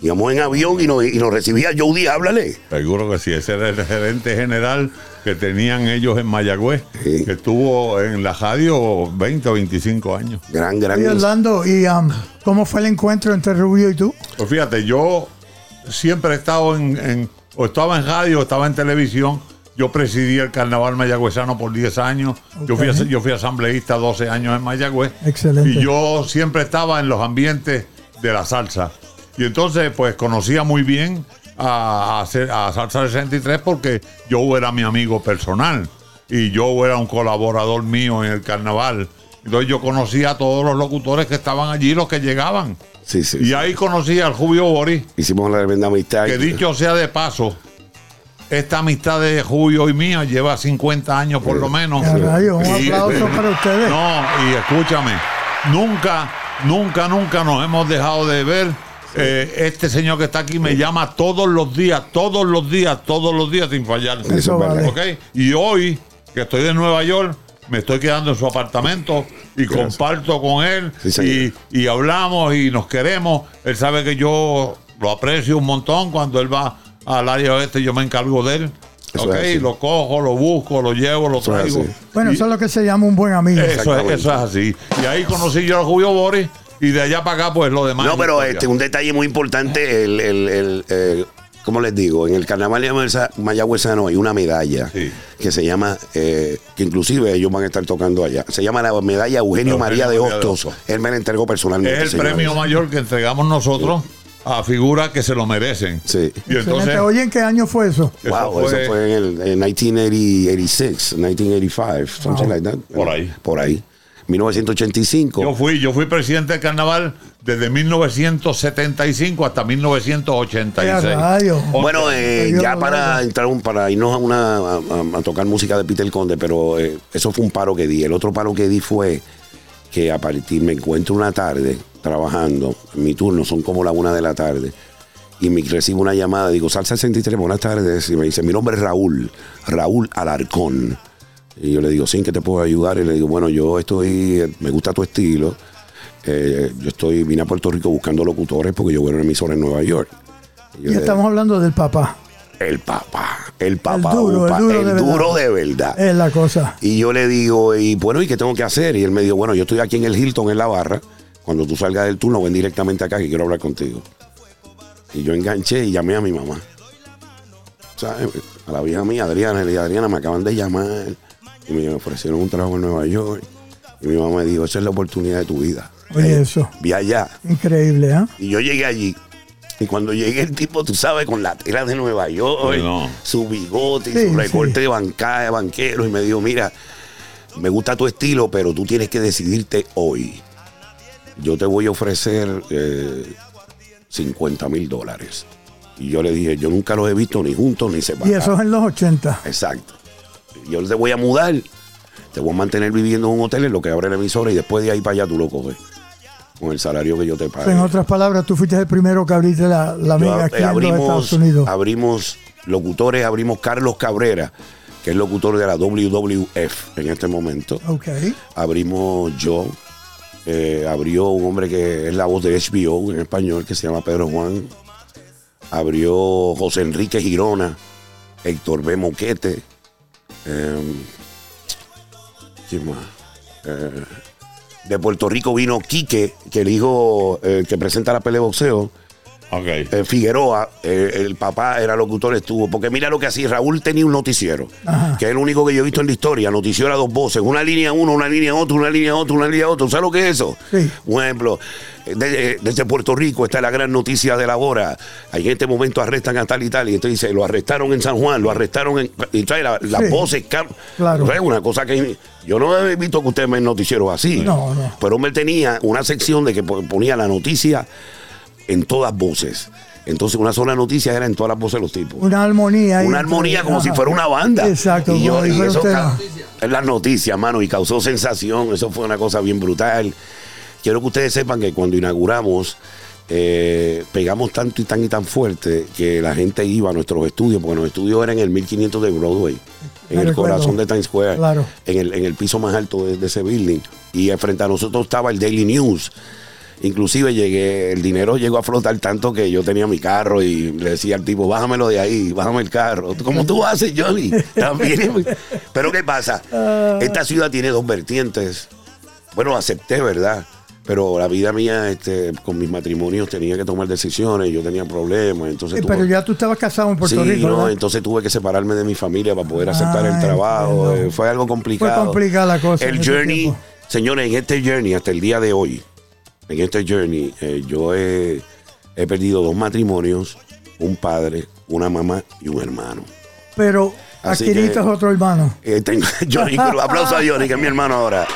[SPEAKER 2] íbamos en avión y nos, y nos recibía Jody, háblale.
[SPEAKER 4] Seguro que sí, ese era el gerente general que tenían ellos en Mayagüez,
[SPEAKER 2] Sí.
[SPEAKER 4] que estuvo en la radio 20 o 25 años.
[SPEAKER 2] Gran, gran.
[SPEAKER 3] Oye, Orlando, ¿y um, cómo fue el encuentro entre Rubio y tú?
[SPEAKER 4] Pues fíjate, yo siempre he estado en, en- o estaba en radio, o estaba en televisión. Yo presidí el carnaval mayagüezano por 10 años. Yo, fui,
[SPEAKER 3] Ok.
[SPEAKER 4] yo fui asambleísta 12 años en Mayagüez.
[SPEAKER 3] Excelente.
[SPEAKER 4] Y yo siempre estaba en los ambientes de la salsa. Y entonces, pues conocía muy bien a, a, a Salsa 63 porque yo era mi amigo personal. Y yo era un colaborador mío en el carnaval. Entonces yo conocía a todos los locutores que estaban allí, los que llegaban.
[SPEAKER 2] Sí, sí.
[SPEAKER 4] Y
[SPEAKER 2] sí.
[SPEAKER 4] ahí conocí al Julio Boris.
[SPEAKER 2] Hicimos la tremenda amistad.
[SPEAKER 4] Que dicho sea de paso, esta amistad de Julio y mía lleva 50 años por lo menos.
[SPEAKER 3] Un
[SPEAKER 4] Y-
[SPEAKER 3] aplauso para ustedes.
[SPEAKER 4] No, y escúchame, nunca, nunca, nunca nos hemos dejado de ver eh, este señor que está aquí me llama todos los días, todos los días, todos los días sin fallar.
[SPEAKER 2] Eso.
[SPEAKER 4] ¿Ok? Y hoy, que estoy en Nueva York, me estoy quedando en su apartamento y comparto con él
[SPEAKER 2] Sí,
[SPEAKER 4] y, y hablamos y nos queremos. Él sabe que yo lo aprecio un montón. Cuando él va al área oeste, yo me encargo de él. Lo cojo, lo busco, lo llevo, lo
[SPEAKER 2] Eso es
[SPEAKER 4] traigo.
[SPEAKER 3] Bueno,
[SPEAKER 4] Y-
[SPEAKER 3] eso es lo que se llama un buen amigo.
[SPEAKER 4] eso, es, eso es así. Y ahí conocí yo a Julio Boris y de allá para acá, pues lo demás.
[SPEAKER 2] No, pero este, un detalle muy importante, el, el, el, eh, ¿cómo les digo? En el carnaval de Mayagüeza- mayagüezano hay una medalla
[SPEAKER 4] Sí.
[SPEAKER 2] que se llama, eh, que inclusive ellos van a estar tocando allá. Se llama la medalla Eugenio
[SPEAKER 4] Eugenio
[SPEAKER 2] María de
[SPEAKER 4] María de
[SPEAKER 2] Hostos. Él me la entregó personalmente.
[SPEAKER 4] Es el
[SPEAKER 2] señores.
[SPEAKER 4] premio mayor que entregamos nosotros a figuras que se lo merecen.
[SPEAKER 2] Sí.
[SPEAKER 4] Y entonces,
[SPEAKER 3] Oye, ¿en qué año fue eso?
[SPEAKER 2] Wow,
[SPEAKER 4] Eso
[SPEAKER 2] eso
[SPEAKER 4] fue-
[SPEAKER 2] fue en el en 1986, 1985, something like that.
[SPEAKER 4] Por ahí.
[SPEAKER 2] Por ahí. 1985.
[SPEAKER 4] yo fui, yo fui presidente del carnaval desde 1975 hasta 1986.
[SPEAKER 3] ¡Qué rayo!
[SPEAKER 4] Once
[SPEAKER 2] Bueno, eh, ya para entrar un, para irnos a una a, a- a tocar música de Peter Conde, pero eh, eso fue un paro que di. El otro paro que di fue que a partir me encuentro una tarde trabajando, en mi turno son como la una de la tarde, y me recibo una llamada, digo, Salsa 63, buenas tardes, y me dice, mi nombre es Raúl, Raúl Alarcón. Y yo le digo, sí, ¿en qué te puedo ayudar? Y le digo, bueno, yo estoy, me gusta tu estilo. eh, yo estoy, vine a Puerto Rico buscando locutores porque yo voy a una emisora en Nueva York. yo
[SPEAKER 3] Y
[SPEAKER 2] le-
[SPEAKER 3] estamos hablando del papá.
[SPEAKER 2] el papá, el papá,
[SPEAKER 3] El duro, el duro
[SPEAKER 2] el
[SPEAKER 3] de verdad.
[SPEAKER 2] duro de verdad.
[SPEAKER 3] Es la cosa.
[SPEAKER 2] Y yo le digo, y bueno, ¿y qué tengo que hacer? Y él me dijo, bueno, yo estoy aquí en el Hilton, en la barra. Cuando tú salgas del turno, ven directamente acá que quiero hablar contigo. Y yo enganché y llamé a mi mamá. ¿Sabes? A la vieja mía, Adriana, dije, Adriana, me acaban de llamar y me ofrecieron un trabajo en Nueva York. Y mi mamá me dijo, esa es la oportunidad de tu vida.
[SPEAKER 3] Oye,
[SPEAKER 2] Eh,
[SPEAKER 3] eso.
[SPEAKER 2] Vi allá.
[SPEAKER 3] Increíble, ¿ah?
[SPEAKER 2] Y yo llegué allí. Y cuando llegué el tipo, tú sabes, con la tela de Nueva York,
[SPEAKER 4] no.
[SPEAKER 2] su bigote y
[SPEAKER 3] Sí,
[SPEAKER 2] su recorte
[SPEAKER 3] sí.
[SPEAKER 2] de banca, de banquero, y me dijo, mira, me gusta tu estilo, pero tú tienes que decidirte hoy. Yo te voy a ofrecer eh, 50 mil dólares. Y yo le dije, yo nunca los he visto ni juntos ni separados.
[SPEAKER 3] Y eso es en los 80.
[SPEAKER 2] Exacto. Yo te voy a mudar, te voy a mantener viviendo en un hotel en lo que abre la emisora y después de ahí para allá tú lo coges. Con el salario que yo te pague.
[SPEAKER 3] En otras palabras, tú fuiste el primero que abriste la, la
[SPEAKER 2] Yo, eh,
[SPEAKER 3] aquí en los
[SPEAKER 2] abrimos,
[SPEAKER 3] Estados Unidos.
[SPEAKER 2] abrimos locutores, abrimos Carlos Cabrera, que es locutor de la WWF en este momento.
[SPEAKER 3] Ok.
[SPEAKER 2] Abrimos yo, eh, abrió un hombre que es la voz de HBO en español, que se llama Pedro Juan. Abrió José Enrique Girona, Héctor B. Moquete. ¿Quién más? Eh, de Puerto Rico vino Quique, que el hijo eh, que presenta la pelea de boxeo. Eh, Figueroa, eh, el papá era locutor, estuvo. Porque mira lo que hacía, Raúl tenía un noticiero,
[SPEAKER 3] Ajá.
[SPEAKER 2] que es el único que yo he visto en la historia. Noticiero a dos voces, una línea uno, una línea otra, una línea otra, una línea otra. ¿Sabes lo que es eso?
[SPEAKER 3] Sí.
[SPEAKER 2] Un ejemplo, eh, de- desde Puerto Rico está la gran noticia de la hora. Ahí en este momento arrestan a tal y tal. Y entonces dice, lo arrestaron en San Juan, lo arrestaron en. Y trae la- las
[SPEAKER 3] Sí.
[SPEAKER 2] voces.
[SPEAKER 3] Claro.
[SPEAKER 2] ¿sabes? Una cosa que. Yo no he visto que ustedes ven noticieros así.
[SPEAKER 3] No, no.
[SPEAKER 2] Pero él tenía una sección de que po- ponía la noticia en todas voces. Entonces una sola noticia era en todas las voces de los tipos.
[SPEAKER 3] Una armonía.
[SPEAKER 2] Una armonía como
[SPEAKER 3] ajá.
[SPEAKER 2] si fuera una banda.
[SPEAKER 3] Exacto.
[SPEAKER 2] Y, yo, y eso es la noticia, mano, y causó sensación. Eso fue una cosa bien brutal. Quiero que ustedes sepan que cuando inauguramos, eh, pegamos tanto y tan y tan fuerte que la gente iba a nuestros estudios, porque los estudios eran en el 1500 de Broadway, en
[SPEAKER 3] Me
[SPEAKER 2] el
[SPEAKER 3] recuerdo.
[SPEAKER 2] corazón de Times Square,
[SPEAKER 3] Claro.
[SPEAKER 2] en, el, en el piso más alto de, de ese building. Y frente a nosotros estaba el Daily News. Inclusive llegué, el dinero llegó a flotar tanto que yo tenía mi carro y le decía al tipo, bájamelo de ahí, bájame el carro. Como tú haces, Johnny. También. Pero ¿qué pasa? Esta ciudad tiene dos vertientes. Bueno, acepté, ¿verdad? Pero la vida mía, este, con mis matrimonios, tenía que tomar decisiones, yo tenía problemas, entonces...
[SPEAKER 3] Sí,
[SPEAKER 2] tuve-
[SPEAKER 3] pero ya tú estabas casado en Puerto
[SPEAKER 2] sí,
[SPEAKER 3] Rico.
[SPEAKER 2] no,
[SPEAKER 3] ¿verdad?
[SPEAKER 2] entonces tuve que separarme de mi familia para poder aceptar el trabajo.
[SPEAKER 3] bueno.
[SPEAKER 2] eh, fue algo complicado.
[SPEAKER 3] complicada la cosa
[SPEAKER 2] El journey, señores, en este journey, hasta el día de hoy, en este journey, eh, yo he, he perdido dos matrimonios, un padre, una mamá y un hermano.
[SPEAKER 3] Pero
[SPEAKER 2] Así que-
[SPEAKER 3] es otro hermano.
[SPEAKER 2] Eh, tengo, Johnny aplauso a Johnny, que es mi hermano ahora.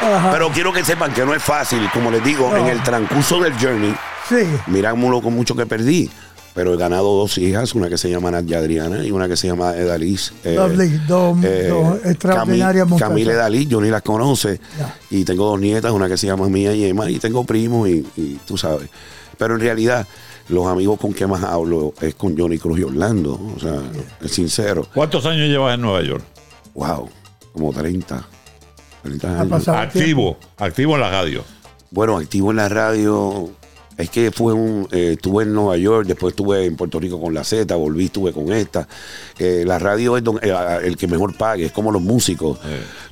[SPEAKER 3] Ajá.
[SPEAKER 2] Pero quiero que sepan que no es fácil, como les digo,
[SPEAKER 3] No.
[SPEAKER 2] en el transcurso del journey,
[SPEAKER 3] sí.
[SPEAKER 2] mirámoslo con mucho que perdí. Pero he ganado dos hijas, una que se llama Nadia Adriana y una que se llama Edaliz. eh,
[SPEAKER 3] Lovely, dos,
[SPEAKER 2] eh,
[SPEAKER 3] dos extraordinarias
[SPEAKER 2] Cami-
[SPEAKER 3] muchachas.
[SPEAKER 2] Camila Edaliz, yo ni las conoce. Y tengo dos nietas, una que se llama Mía y Emma, y tengo primos, y, y tú sabes. Pero en realidad, los amigos con que más hablo es con Johnny Cruz y Orlando. O sea, es sincero.
[SPEAKER 4] ¿Cuántos años llevas en Nueva York?
[SPEAKER 2] Wow, como 30. 30
[SPEAKER 3] Ha
[SPEAKER 2] años.
[SPEAKER 4] Activo, activo en la radio.
[SPEAKER 2] Bueno, activo en la radio. Es que fue un. eh, estuve en Nueva York, después estuve en Puerto Rico con la Z, volví, estuve con esta. Eh, la radio es don- eh, el que mejor pague, es como los músicos.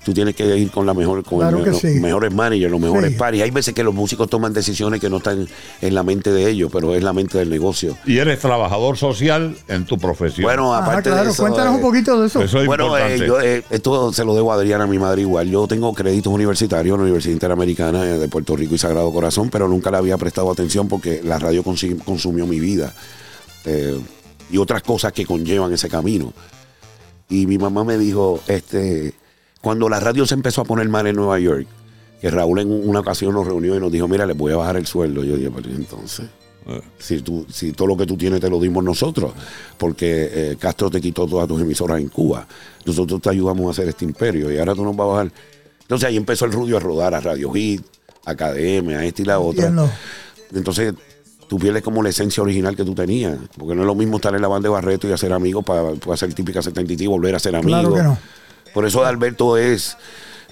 [SPEAKER 2] Tú tienes que ir con la mejor, con
[SPEAKER 3] Claro que
[SPEAKER 2] los
[SPEAKER 3] sí.
[SPEAKER 2] mejores managers, los mejores
[SPEAKER 3] Sí.
[SPEAKER 2] paris. Hay veces que los músicos toman decisiones que no están en la mente de ellos, pero es la mente del negocio.
[SPEAKER 4] Y eres trabajador social en tu profesión.
[SPEAKER 2] Bueno,
[SPEAKER 3] Ajá,
[SPEAKER 2] aparte
[SPEAKER 3] claro,
[SPEAKER 2] de eso.
[SPEAKER 3] cuéntanos
[SPEAKER 2] eh,
[SPEAKER 3] un poquito de eso.
[SPEAKER 4] eso es
[SPEAKER 2] bueno,
[SPEAKER 4] importante.
[SPEAKER 2] eh, yo, eh, esto se lo debo a Adriana, mi madre igual. Yo tengo créditos universitarios en la Universidad Interamericana de Puerto Rico y Sagrado Corazón, pero nunca le había prestado atención porque la radio consumió mi vida eh, y otras cosas que conllevan ese camino. Y mi mamá me dijo, este, cuando la radio se empezó a poner mal en Nueva York, que Raúl en una ocasión nos reunió y nos dijo, mira, les voy a bajar el sueldo. Yo dije, pero ¿y entonces... Si, tú, si todo lo que tú tienes te lo dimos nosotros, porque eh, Castro te quitó todas tus emisoras en Cuba. Nosotros te ayudamos a hacer este imperio y ahora tú nos vas a bajar. Entonces ahí empezó el Rudio a rodar a Radio Hit, a KDM, a esta y la otra.
[SPEAKER 3] Entiendo.
[SPEAKER 2] Entonces tú pierdes como la esencia original que tú tenías, porque no es lo mismo estar en la banda de Barreto y hacer amigos para, para hacer típica 73 y volver a ser amigos.
[SPEAKER 3] Claro que no.
[SPEAKER 2] Por eso Alberto es,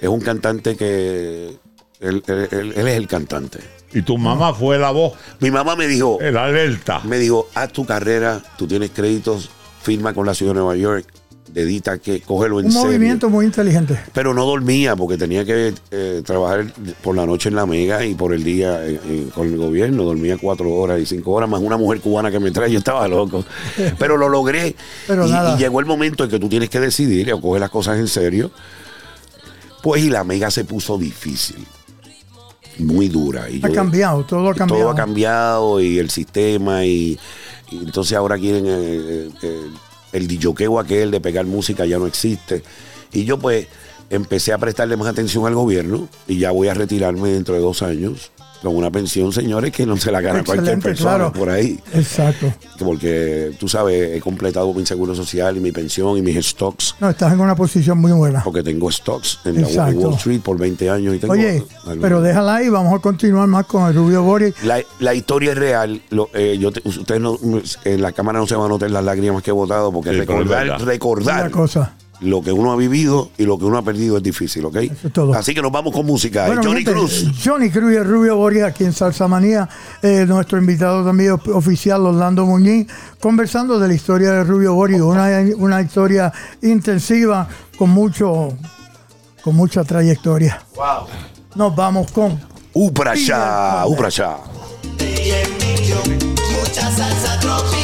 [SPEAKER 2] es un cantante que él, él- él- él es el cantante.
[SPEAKER 4] Y tu mamá fue la voz,
[SPEAKER 2] Mi mamá me dijo,
[SPEAKER 4] el alerta.
[SPEAKER 2] me dijo, haz tu carrera, tú tienes créditos, firma con la ciudad de Nueva York, dedita que cógelo en
[SPEAKER 3] Un
[SPEAKER 2] serio.
[SPEAKER 3] movimiento muy inteligente.
[SPEAKER 2] Pero no dormía porque tenía que eh, trabajar por la noche en la mega y por el día eh, eh, con el gobierno. Dormía cuatro horas y cinco horas, más una mujer cubana que me trae. Yo estaba loco. Pero lo logré.
[SPEAKER 3] Pero
[SPEAKER 2] y,
[SPEAKER 3] nada.
[SPEAKER 2] y llegó el momento en que tú tienes que decidir o coger las cosas en serio. Pues y la mega se puso difícil. Muy dura. Y
[SPEAKER 3] Ha
[SPEAKER 2] yo-
[SPEAKER 3] cambiado, todo ha cambiado.
[SPEAKER 2] todo ha cambiado y el sistema y, y entonces ahora quieren el dijoqueo aquel de pegar música ya no existe. Y yo pues empecé a prestarle más atención al gobierno y ya voy a retirarme dentro de dos años con una pensión señores que no se la gana cualquier persona
[SPEAKER 3] claro.
[SPEAKER 2] por ahí
[SPEAKER 3] Exacto.
[SPEAKER 2] porque tú sabes he completado mi seguro social y mi pensión y mis stocks
[SPEAKER 3] No, estás en una posición muy buena.
[SPEAKER 2] porque tengo stocks en la. Wall Street por 20 años y tengo
[SPEAKER 3] Oye, pero déjala ahí, vamos a continuar más con el Rubio Boris.
[SPEAKER 2] La, la historia es real. Lo- eh, yo te- ustedes no, en la cámara no se van a notar las lágrimas que he botado porque
[SPEAKER 4] Sí,
[SPEAKER 2] recordar, recordar
[SPEAKER 3] Una cosa.
[SPEAKER 2] Lo que uno ha vivido y lo que uno ha perdido es difícil, ¿ok?
[SPEAKER 3] es todo.
[SPEAKER 2] Así que nos vamos con música.
[SPEAKER 3] Bueno,
[SPEAKER 2] Johnny
[SPEAKER 3] gente,
[SPEAKER 2] Cruz.
[SPEAKER 3] Johnny Cruz y el Rubio Boris aquí en Salsa Manía. Eh, nuestro invitado también oficial, Orlando Muñiz, conversando de la historia de Rubio Boris. Una, una historia intensiva con mucho con mucha trayectoria. Nos vamos con
[SPEAKER 2] Uprasha, Uprasha.
[SPEAKER 7] Mucha salsa tropical.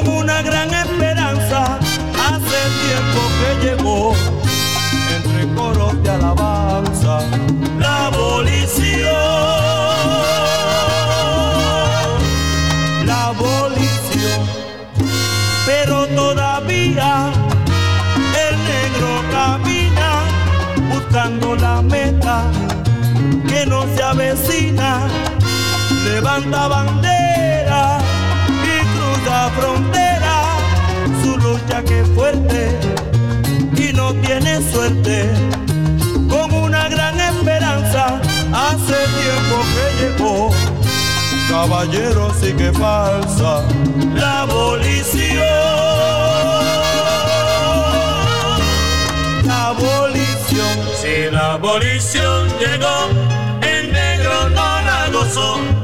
[SPEAKER 6] Como una gran esperanza, hace tiempo que llegó. Entre coros de alabanza, la abolición. La abolición. Pero todavía el negro camina buscando la meta que no se avecina. Levanta bandera Que fuerte y no tiene suerte. Con una gran esperanza, hace tiempo que llegó. Caballero sí que falsa la abolición. La abolición. Si la abolición llegó, el negro no la gozó.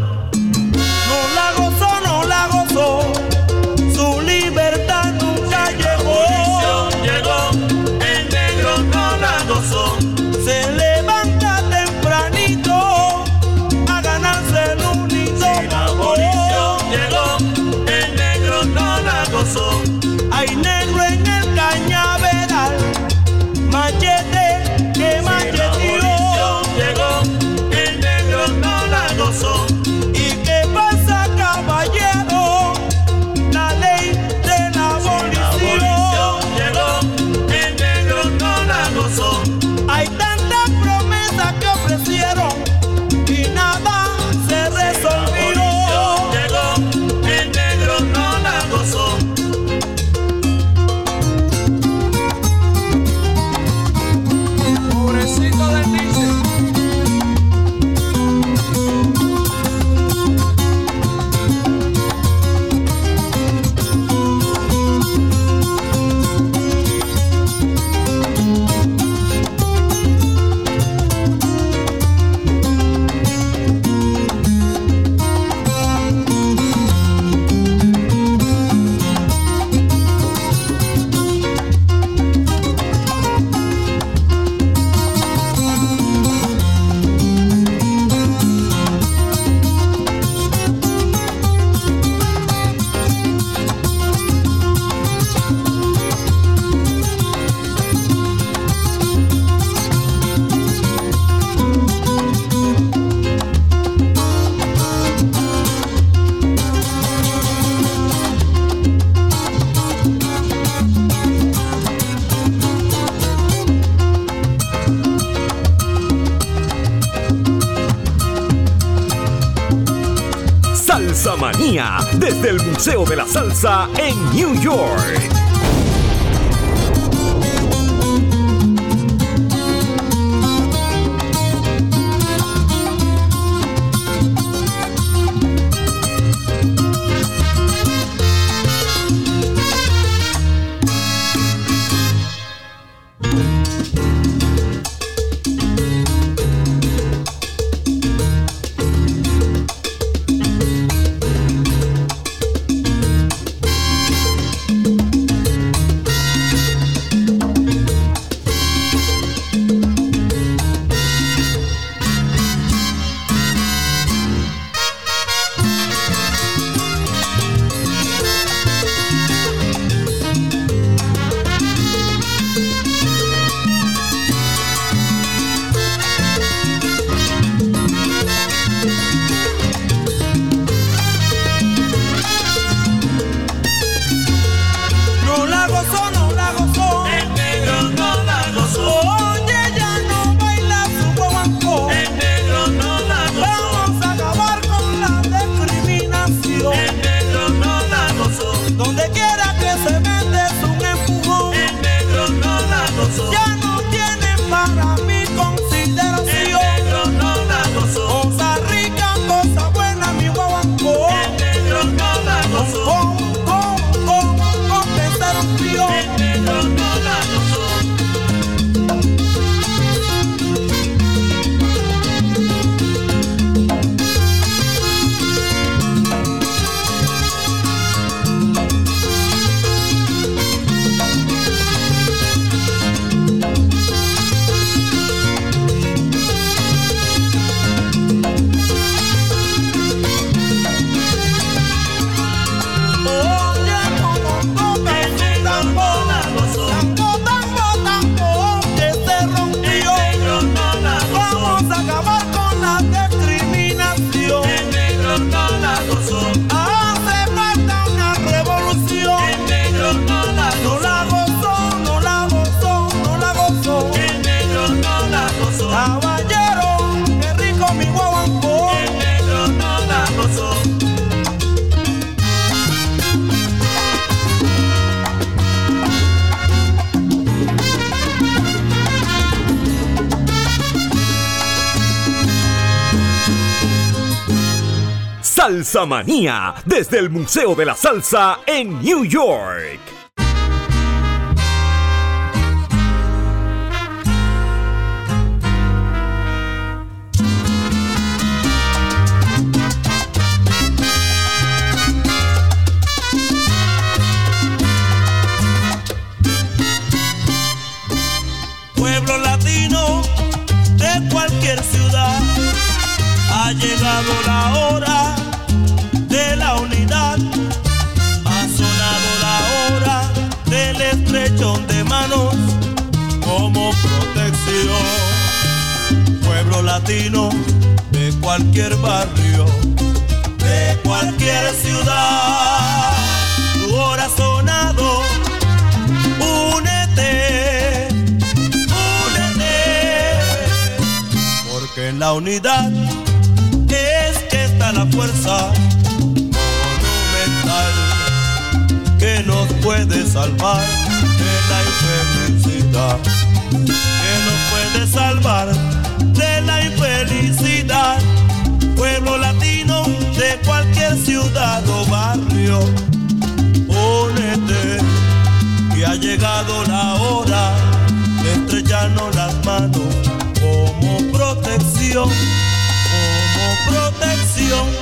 [SPEAKER 5] New York. Salsa Manía, desde el Museo de la Salsa en New York.
[SPEAKER 6] pueblo latino de cualquier ciudad. Ha llegado la hora protección. Pueblo latino de cualquier barrio, de cualquier ciudad. Tu sonado. Únete únete, porque en la unidad es que está la fuerza monumental que nos puede salvar de la infelicidad, que nos puede salvar de la infelicidad. Pueblo latino de cualquier ciudad o barrio, únete que ha llegado la hora de estrellarnos las manos como protección, como protección.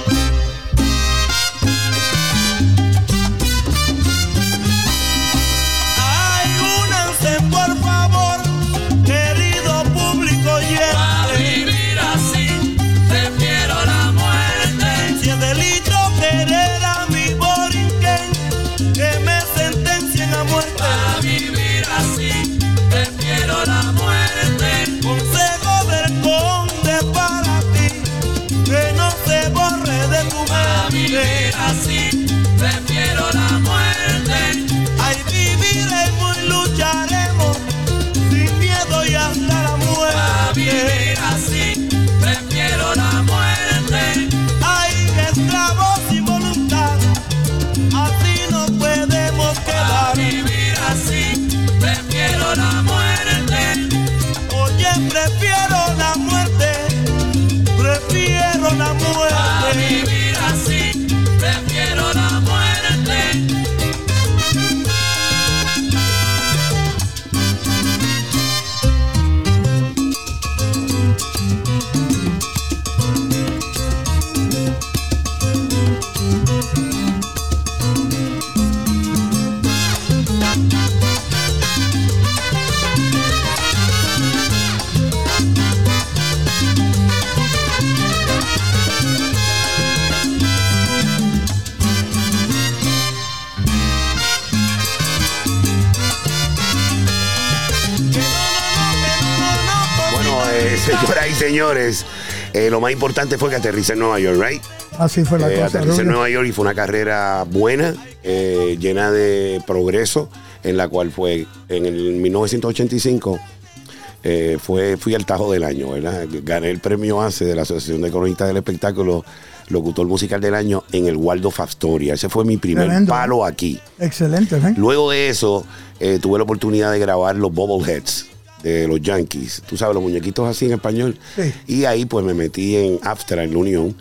[SPEAKER 2] Señores, eh, lo más importante fue que aterricé en Nueva York, ¿right?
[SPEAKER 3] Así fue la
[SPEAKER 2] Eh,
[SPEAKER 3] cosa.
[SPEAKER 2] aterricé en. Nueva York y fue una carrera buena, eh, llena de progreso, en la cual fue en el 1985. eh, fue, fui al Tajo del Año, ¿verdad? Gané el premio ACE de la Asociación de Cronistas del Espectáculo, locutor musical del año, en el Waldo Fastoria. Ese fue mi primer
[SPEAKER 3] Tremendo.
[SPEAKER 2] palo aquí.
[SPEAKER 3] Excelente, ¿ven?
[SPEAKER 2] Luego de eso, eh, tuve la oportunidad de grabar los Bobbleheads de los Yankees. Tú sabes, los muñequitos así en español.
[SPEAKER 3] Sí.
[SPEAKER 2] Y ahí pues me metí en After, en la Unión,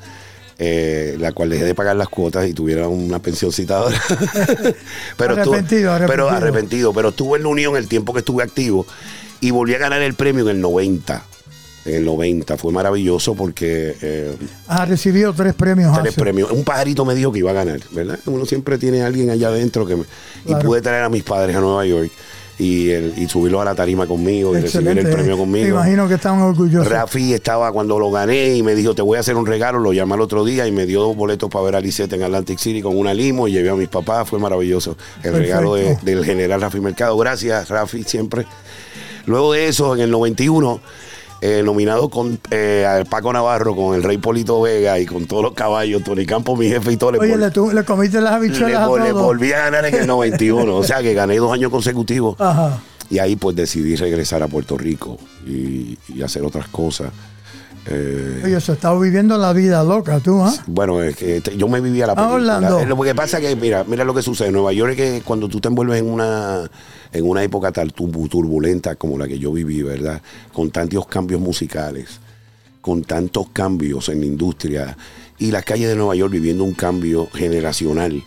[SPEAKER 2] eh, la cual dejé de pagar las cuotas y tuviera una pensioncita ahora. pero
[SPEAKER 3] Arrepentido, arrepentido.
[SPEAKER 2] Pero arrepentido. Pero estuve en la Unión el tiempo que estuve activo y volví a ganar el premio en el 90. En el 90. Fue maravilloso porque... eh,
[SPEAKER 3] Ha recibido tres premios.
[SPEAKER 2] tres
[SPEAKER 3] hace.
[SPEAKER 2] premios. Un pajarito me dijo que iba a ganar, ¿verdad? Uno siempre tiene a alguien allá adentro que me- y pude traer a mis padres a Nueva York y, el- y subirlo a la tarima conmigo y recibir el premio
[SPEAKER 3] Me
[SPEAKER 2] conmigo.
[SPEAKER 3] imagino que estaban orgullosos.
[SPEAKER 2] Rafi estaba cuando lo gané y me dijo, te voy a hacer un regalo, lo llamé al otro día y me dio dos boletos para ver a Lisette en Atlantic City con una limo y llevé a mis papás, fue maravilloso. El
[SPEAKER 3] Perfecto.
[SPEAKER 2] regalo de- del general Rafi Mercado. Gracias, Rafi, siempre. Luego de eso, en el 91, eh, nominado con eh, Paco Navarro, con el Rey Polito Vega y con todos los caballos, Tony Campos, mi jefe y todo. le
[SPEAKER 3] Oye,
[SPEAKER 2] vol-
[SPEAKER 3] le, tu- le comiste las
[SPEAKER 2] le,
[SPEAKER 3] habichuelas a
[SPEAKER 2] vol- le
[SPEAKER 3] todos.
[SPEAKER 2] volví a ganar en el 91. o sea que gané dos años consecutivos.
[SPEAKER 3] Ajá.
[SPEAKER 2] Y ahí pues decidí regresar a Puerto Rico y, y hacer otras cosas. Eh,
[SPEAKER 3] Oye, se está viviendo la vida loca, tú, ¿ah?
[SPEAKER 2] bueno, es que te- yo me vivía la película. Lo que pasa es que, mira, mira lo que sucede. En Nueva York es que cuando tú te envuelves en una, en una época tan turbu- turbulenta como la que yo viví, ¿verdad? Con tantos cambios musicales, con tantos cambios en la industria y las calles de Nueva York viviendo un cambio generacional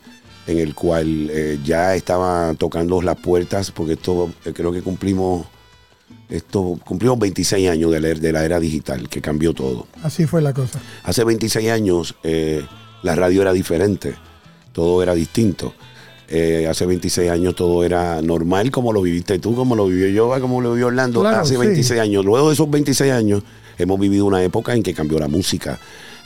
[SPEAKER 2] en el cual eh, ya estaban tocando las puertas, porque esto eh, creo que cumplimos, esto cumplimos 26 años de la, de la era digital, que cambió todo.
[SPEAKER 3] Así fue la cosa.
[SPEAKER 2] Hace 26 años eh, la radio era diferente, todo era distinto. Eh, hace 26 años todo era normal, como lo viviste tú, como lo vivió yo, como lo vivió Orlando.
[SPEAKER 3] Claro,
[SPEAKER 2] hace
[SPEAKER 3] sí.
[SPEAKER 2] 26 años. Luego de esos 26 años, hemos vivido una época en que cambió la música,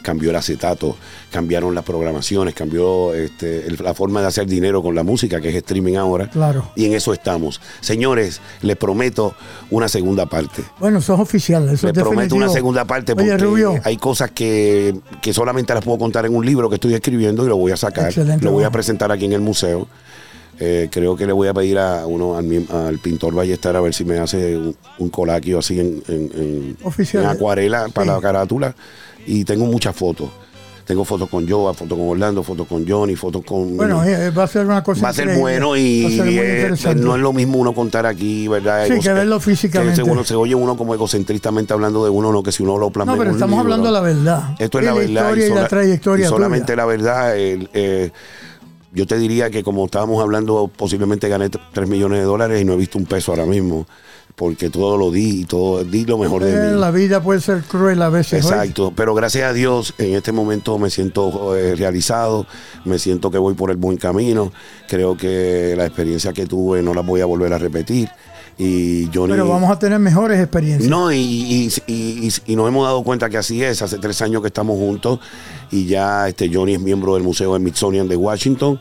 [SPEAKER 2] cambió el acetato, cambiaron las programaciones, cambió este, el- la forma de hacer dinero con la música, que es streaming ahora.
[SPEAKER 3] Claro.
[SPEAKER 2] Y en eso estamos. Señores, les prometo una segunda parte.
[SPEAKER 3] Bueno, eso es oficial. Eso
[SPEAKER 2] Les
[SPEAKER 3] es
[SPEAKER 2] prometo una segunda parte porque hay cosas que, que solamente las puedo contar en un libro que estoy escribiendo y lo voy a sacar.
[SPEAKER 3] Excelente,
[SPEAKER 2] lo voy a presentar aquí en el museo. Eh, creo que le voy a pedir a uno al, al pintor Ballester a ver si me hace un, un colaquio así en, en- en-
[SPEAKER 3] Oficial.
[SPEAKER 2] en acuarela para la carátula. Y tengo muchas fotos. Tengo fotos con Joa, fotos con Orlando, fotos con Johnny, fotos con.
[SPEAKER 3] Bueno, eh, va a ser una cosa
[SPEAKER 2] Va a ser bueno y
[SPEAKER 3] ser
[SPEAKER 2] eh, no es lo mismo uno contar aquí, ¿verdad?
[SPEAKER 3] Sí, que verlo físicamente.
[SPEAKER 2] que se, uno- se oye uno como egocentristamente hablando de uno, no que si uno lo plasma
[SPEAKER 3] No, pero estamos
[SPEAKER 2] libro.
[SPEAKER 3] hablando la verdad.
[SPEAKER 2] Esto es
[SPEAKER 3] Y
[SPEAKER 2] la verdad.
[SPEAKER 3] historia y,
[SPEAKER 2] sola-
[SPEAKER 3] la trayectoria
[SPEAKER 2] y solamente
[SPEAKER 3] tuya.
[SPEAKER 2] la verdad. eh, yo te diría que como estábamos hablando, posiblemente gané 3 millones de dólares y no he visto un peso ahora mismo. Porque todo lo di y todo di lo mejor de
[SPEAKER 3] Eh,
[SPEAKER 2] mí.
[SPEAKER 3] La vida puede ser cruel a veces.
[SPEAKER 2] Exacto, pero gracias a Dios en este momento me siento eh, realizado, me siento que voy por el buen camino, creo que la experiencia que tuve no la voy a volver a repetir y Johnny...
[SPEAKER 3] Pero vamos a tener mejores experiencias.
[SPEAKER 2] No, y, y- y- y- y nos hemos dado cuenta que así es. Hace tres años que estamos juntos y ya este Johnny es miembro del Museo Smithsonian de Washington.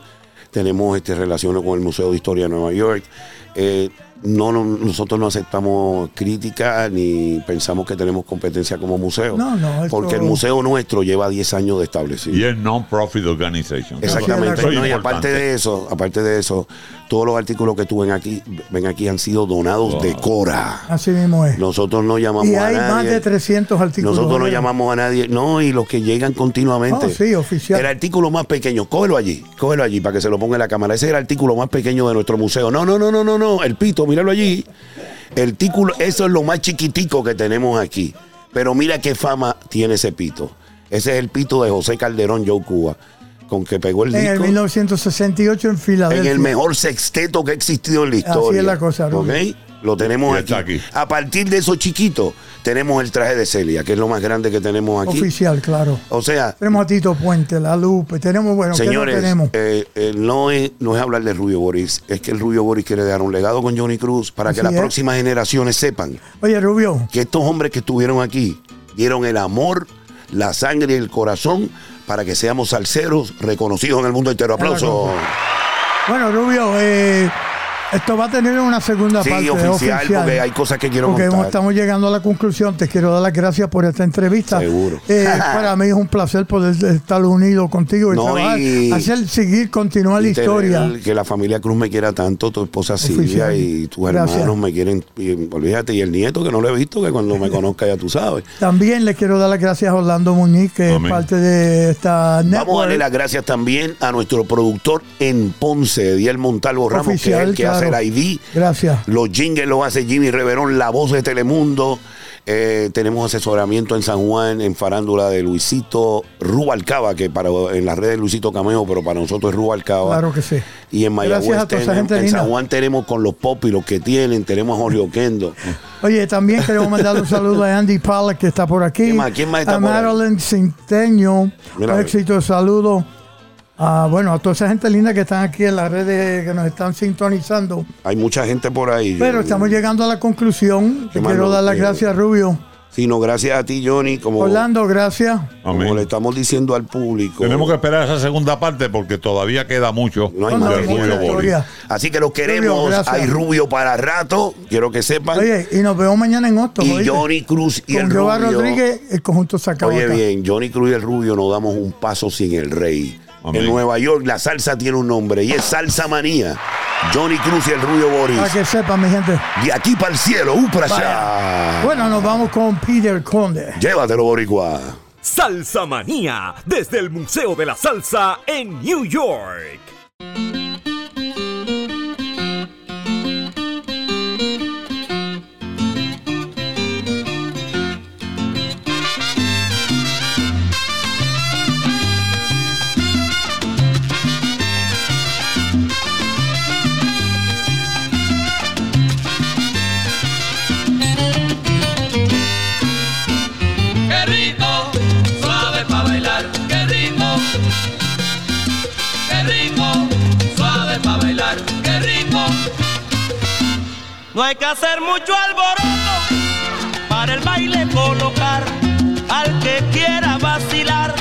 [SPEAKER 2] Tenemos este, relaciones con el Museo de Historia de Nueva York. Eh, no, no- nosotros no aceptamos críticas ni pensamos que tenemos competencia como museo.
[SPEAKER 3] No, no,
[SPEAKER 2] Porque el museo nuestro lleva 10 años de establecido.
[SPEAKER 4] Y es non-profit organization.
[SPEAKER 2] Exactamente. No, y aparte de eso, aparte de eso, todos los artículos que tú ven aquí, ven aquí han sido donados de Cora.
[SPEAKER 3] Así mismo es.
[SPEAKER 2] Nosotros no llamamos
[SPEAKER 3] y
[SPEAKER 2] a
[SPEAKER 3] hay
[SPEAKER 2] nadie.
[SPEAKER 3] más de 300 artículos.
[SPEAKER 2] Nosotros no llamamos a nadie, no, y los que llegan continuamente.
[SPEAKER 3] Oh, sí, oficial.
[SPEAKER 2] El artículo más pequeño, cógelo allí, cógelo allí para que se lo ponga en la cámara. Ese es el artículo más pequeño de nuestro museo. No, no, no, no, no, no, el pito, míralo allí. El título, eso es lo más chiquitico que tenemos aquí. Pero mira qué fama tiene ese pito. Ese es el pito de José Calderón Joe Cuba, con que pegó el
[SPEAKER 3] En el
[SPEAKER 2] disco.
[SPEAKER 3] 1968 en
[SPEAKER 2] En
[SPEAKER 3] Filadelfia.
[SPEAKER 2] el mejor sexteto que ha existido en la
[SPEAKER 3] Así
[SPEAKER 2] historia.
[SPEAKER 3] es la cosa, Rubio.
[SPEAKER 2] ¿Ok? Lo tenemos aquí.
[SPEAKER 4] está aquí.
[SPEAKER 2] A partir de esos chiquitos, tenemos el traje de Celia, que es lo más grande que tenemos aquí.
[SPEAKER 3] Oficial, claro.
[SPEAKER 2] O sea,
[SPEAKER 3] Tenemos a Tito Puente, La Lupe, tenemos, bueno, ¿qué no
[SPEAKER 2] señores,
[SPEAKER 3] tenemos?
[SPEAKER 2] eh, eh, no, es, no es hablar de Rubio Boris, es que el Rubio Boris quiere dejar un legado con Johnny Cruz para que
[SPEAKER 3] Así
[SPEAKER 2] las
[SPEAKER 3] es.
[SPEAKER 2] próximas generaciones sepan
[SPEAKER 3] Oye, Rubio,
[SPEAKER 2] que estos hombres que estuvieron aquí dieron el amor, la sangre y el corazón para que seamos salseros reconocidos en el mundo entero. Aplausos.
[SPEAKER 3] bueno, Rubio, eh, esto va a tener una segunda
[SPEAKER 2] Sí,
[SPEAKER 3] parte
[SPEAKER 2] oficial, porque hay cosas que quiero
[SPEAKER 3] Porque
[SPEAKER 2] contar.
[SPEAKER 3] estamos llegando a la conclusión. Te quiero dar las gracias por esta entrevista.
[SPEAKER 2] Seguro.
[SPEAKER 3] Eh, para mí es un placer poder estar unido contigo y
[SPEAKER 2] No,
[SPEAKER 3] trabajar,
[SPEAKER 2] y-
[SPEAKER 3] hacer seguir, continuar la
[SPEAKER 2] Y
[SPEAKER 3] historia.
[SPEAKER 2] Que la familia Cruz me quiera tanto, tu esposa Silvia
[SPEAKER 3] Oficial.
[SPEAKER 2] y tus
[SPEAKER 3] Gracias.
[SPEAKER 2] hermanos me quieren, y, olvídate, y el nieto que no lo he visto, que cuando me conozca ya tú sabes.
[SPEAKER 3] También le quiero dar las gracias a Orlando Muñiz, que
[SPEAKER 4] Amén.
[SPEAKER 3] es parte de esta
[SPEAKER 2] Vamos a
[SPEAKER 3] network.
[SPEAKER 2] darle las gracias también a nuestro productor en Ponce, Diel Montalvo Ramos, que es el que
[SPEAKER 3] claro.
[SPEAKER 2] hace el ID.
[SPEAKER 3] Gracias.
[SPEAKER 2] Los jingles los hace Jimmy Reverón, la voz de Telemundo. Eh, tenemos asesoramiento en San Juan, en farándula de Luisito Rubalcaba, que para en las redes Luisito Cameo, pero para nosotros es Rubalcaba.
[SPEAKER 3] Claro que sí.
[SPEAKER 2] Y en Mayagüez, tenemos- en. San Juan tenemos con los pop y los que tienen, tenemos a Jorge Oquendo.
[SPEAKER 3] Oye, también queremos mandar un saludo a Andy Pollack, que está por aquí.
[SPEAKER 2] ¿Quién más? ¿Quién más está
[SPEAKER 3] a
[SPEAKER 2] por?
[SPEAKER 3] Marilyn Centeño. Éxito, saludo. A, bueno, a toda esa gente linda que están aquí en las redes, que nos están sintonizando.
[SPEAKER 2] Hay mucha gente por ahí.
[SPEAKER 3] Pero
[SPEAKER 2] Yo-
[SPEAKER 3] estamos llegando a la conclusión. Te quiero dar las
[SPEAKER 2] que-
[SPEAKER 3] gracias, Rubio.
[SPEAKER 2] Sino gracias a ti, Johnny, como,
[SPEAKER 3] Orlando, gracias.
[SPEAKER 2] como
[SPEAKER 4] Amén.
[SPEAKER 2] le estamos diciendo al público.
[SPEAKER 4] Tenemos que esperar esa segunda parte porque todavía queda mucho
[SPEAKER 2] No hay
[SPEAKER 3] No,
[SPEAKER 2] más
[SPEAKER 4] Rubio.
[SPEAKER 2] Así que los
[SPEAKER 3] Rubio,
[SPEAKER 2] queremos.
[SPEAKER 3] gracias.
[SPEAKER 2] Hay Rubio para rato, quiero que sepan.
[SPEAKER 3] Oye, y nos vemos mañana en Hostos.
[SPEAKER 2] y
[SPEAKER 3] ¿oíste?
[SPEAKER 2] Johnny Cruz y
[SPEAKER 3] Con
[SPEAKER 2] el Rubio.
[SPEAKER 3] Rodríguez, el conjunto Sacabota.
[SPEAKER 2] Oye bien, Johnny Cruz y el Rubio no damos un paso sin el rey.
[SPEAKER 4] Amén.
[SPEAKER 2] En Nueva York la salsa tiene un nombre y es Salsa Manía. Johnny Cruz y el Rubio Boris.
[SPEAKER 3] Para que sepan, mi gente.
[SPEAKER 2] De aquí para el cielo, uh, para allá.
[SPEAKER 3] Bueno, nos vamos con Peter Conde.
[SPEAKER 2] Llévatelo, Boricua.
[SPEAKER 5] Salsa Manía, desde el Museo de la Salsa en New York.
[SPEAKER 6] No hay que hacer mucho alboroto para el baile colocar al que quiera vacilar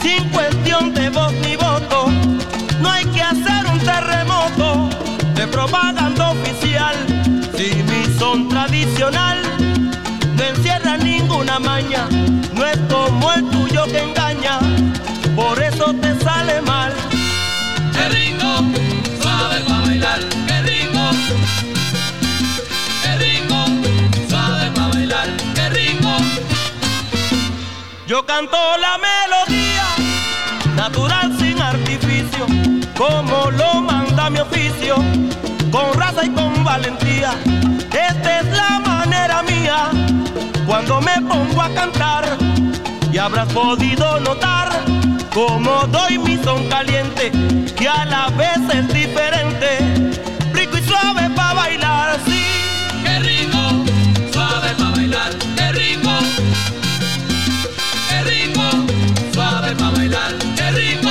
[SPEAKER 6] sin cuestión de voz ni voto. No hay que hacer un terremoto de propaganda oficial. Si mi son tradicional no encierra ninguna maña, no es como el tuyo que engaña, por eso te sale mal. Yo canto la melodía, natural sin artificio, como lo manda mi oficio, con raza y con valentía. Esta es la manera mía, cuando me pongo a cantar, y habrás podido notar cómo doy mi son caliente, que a la vez es diferente, bailar,
[SPEAKER 8] qué rico.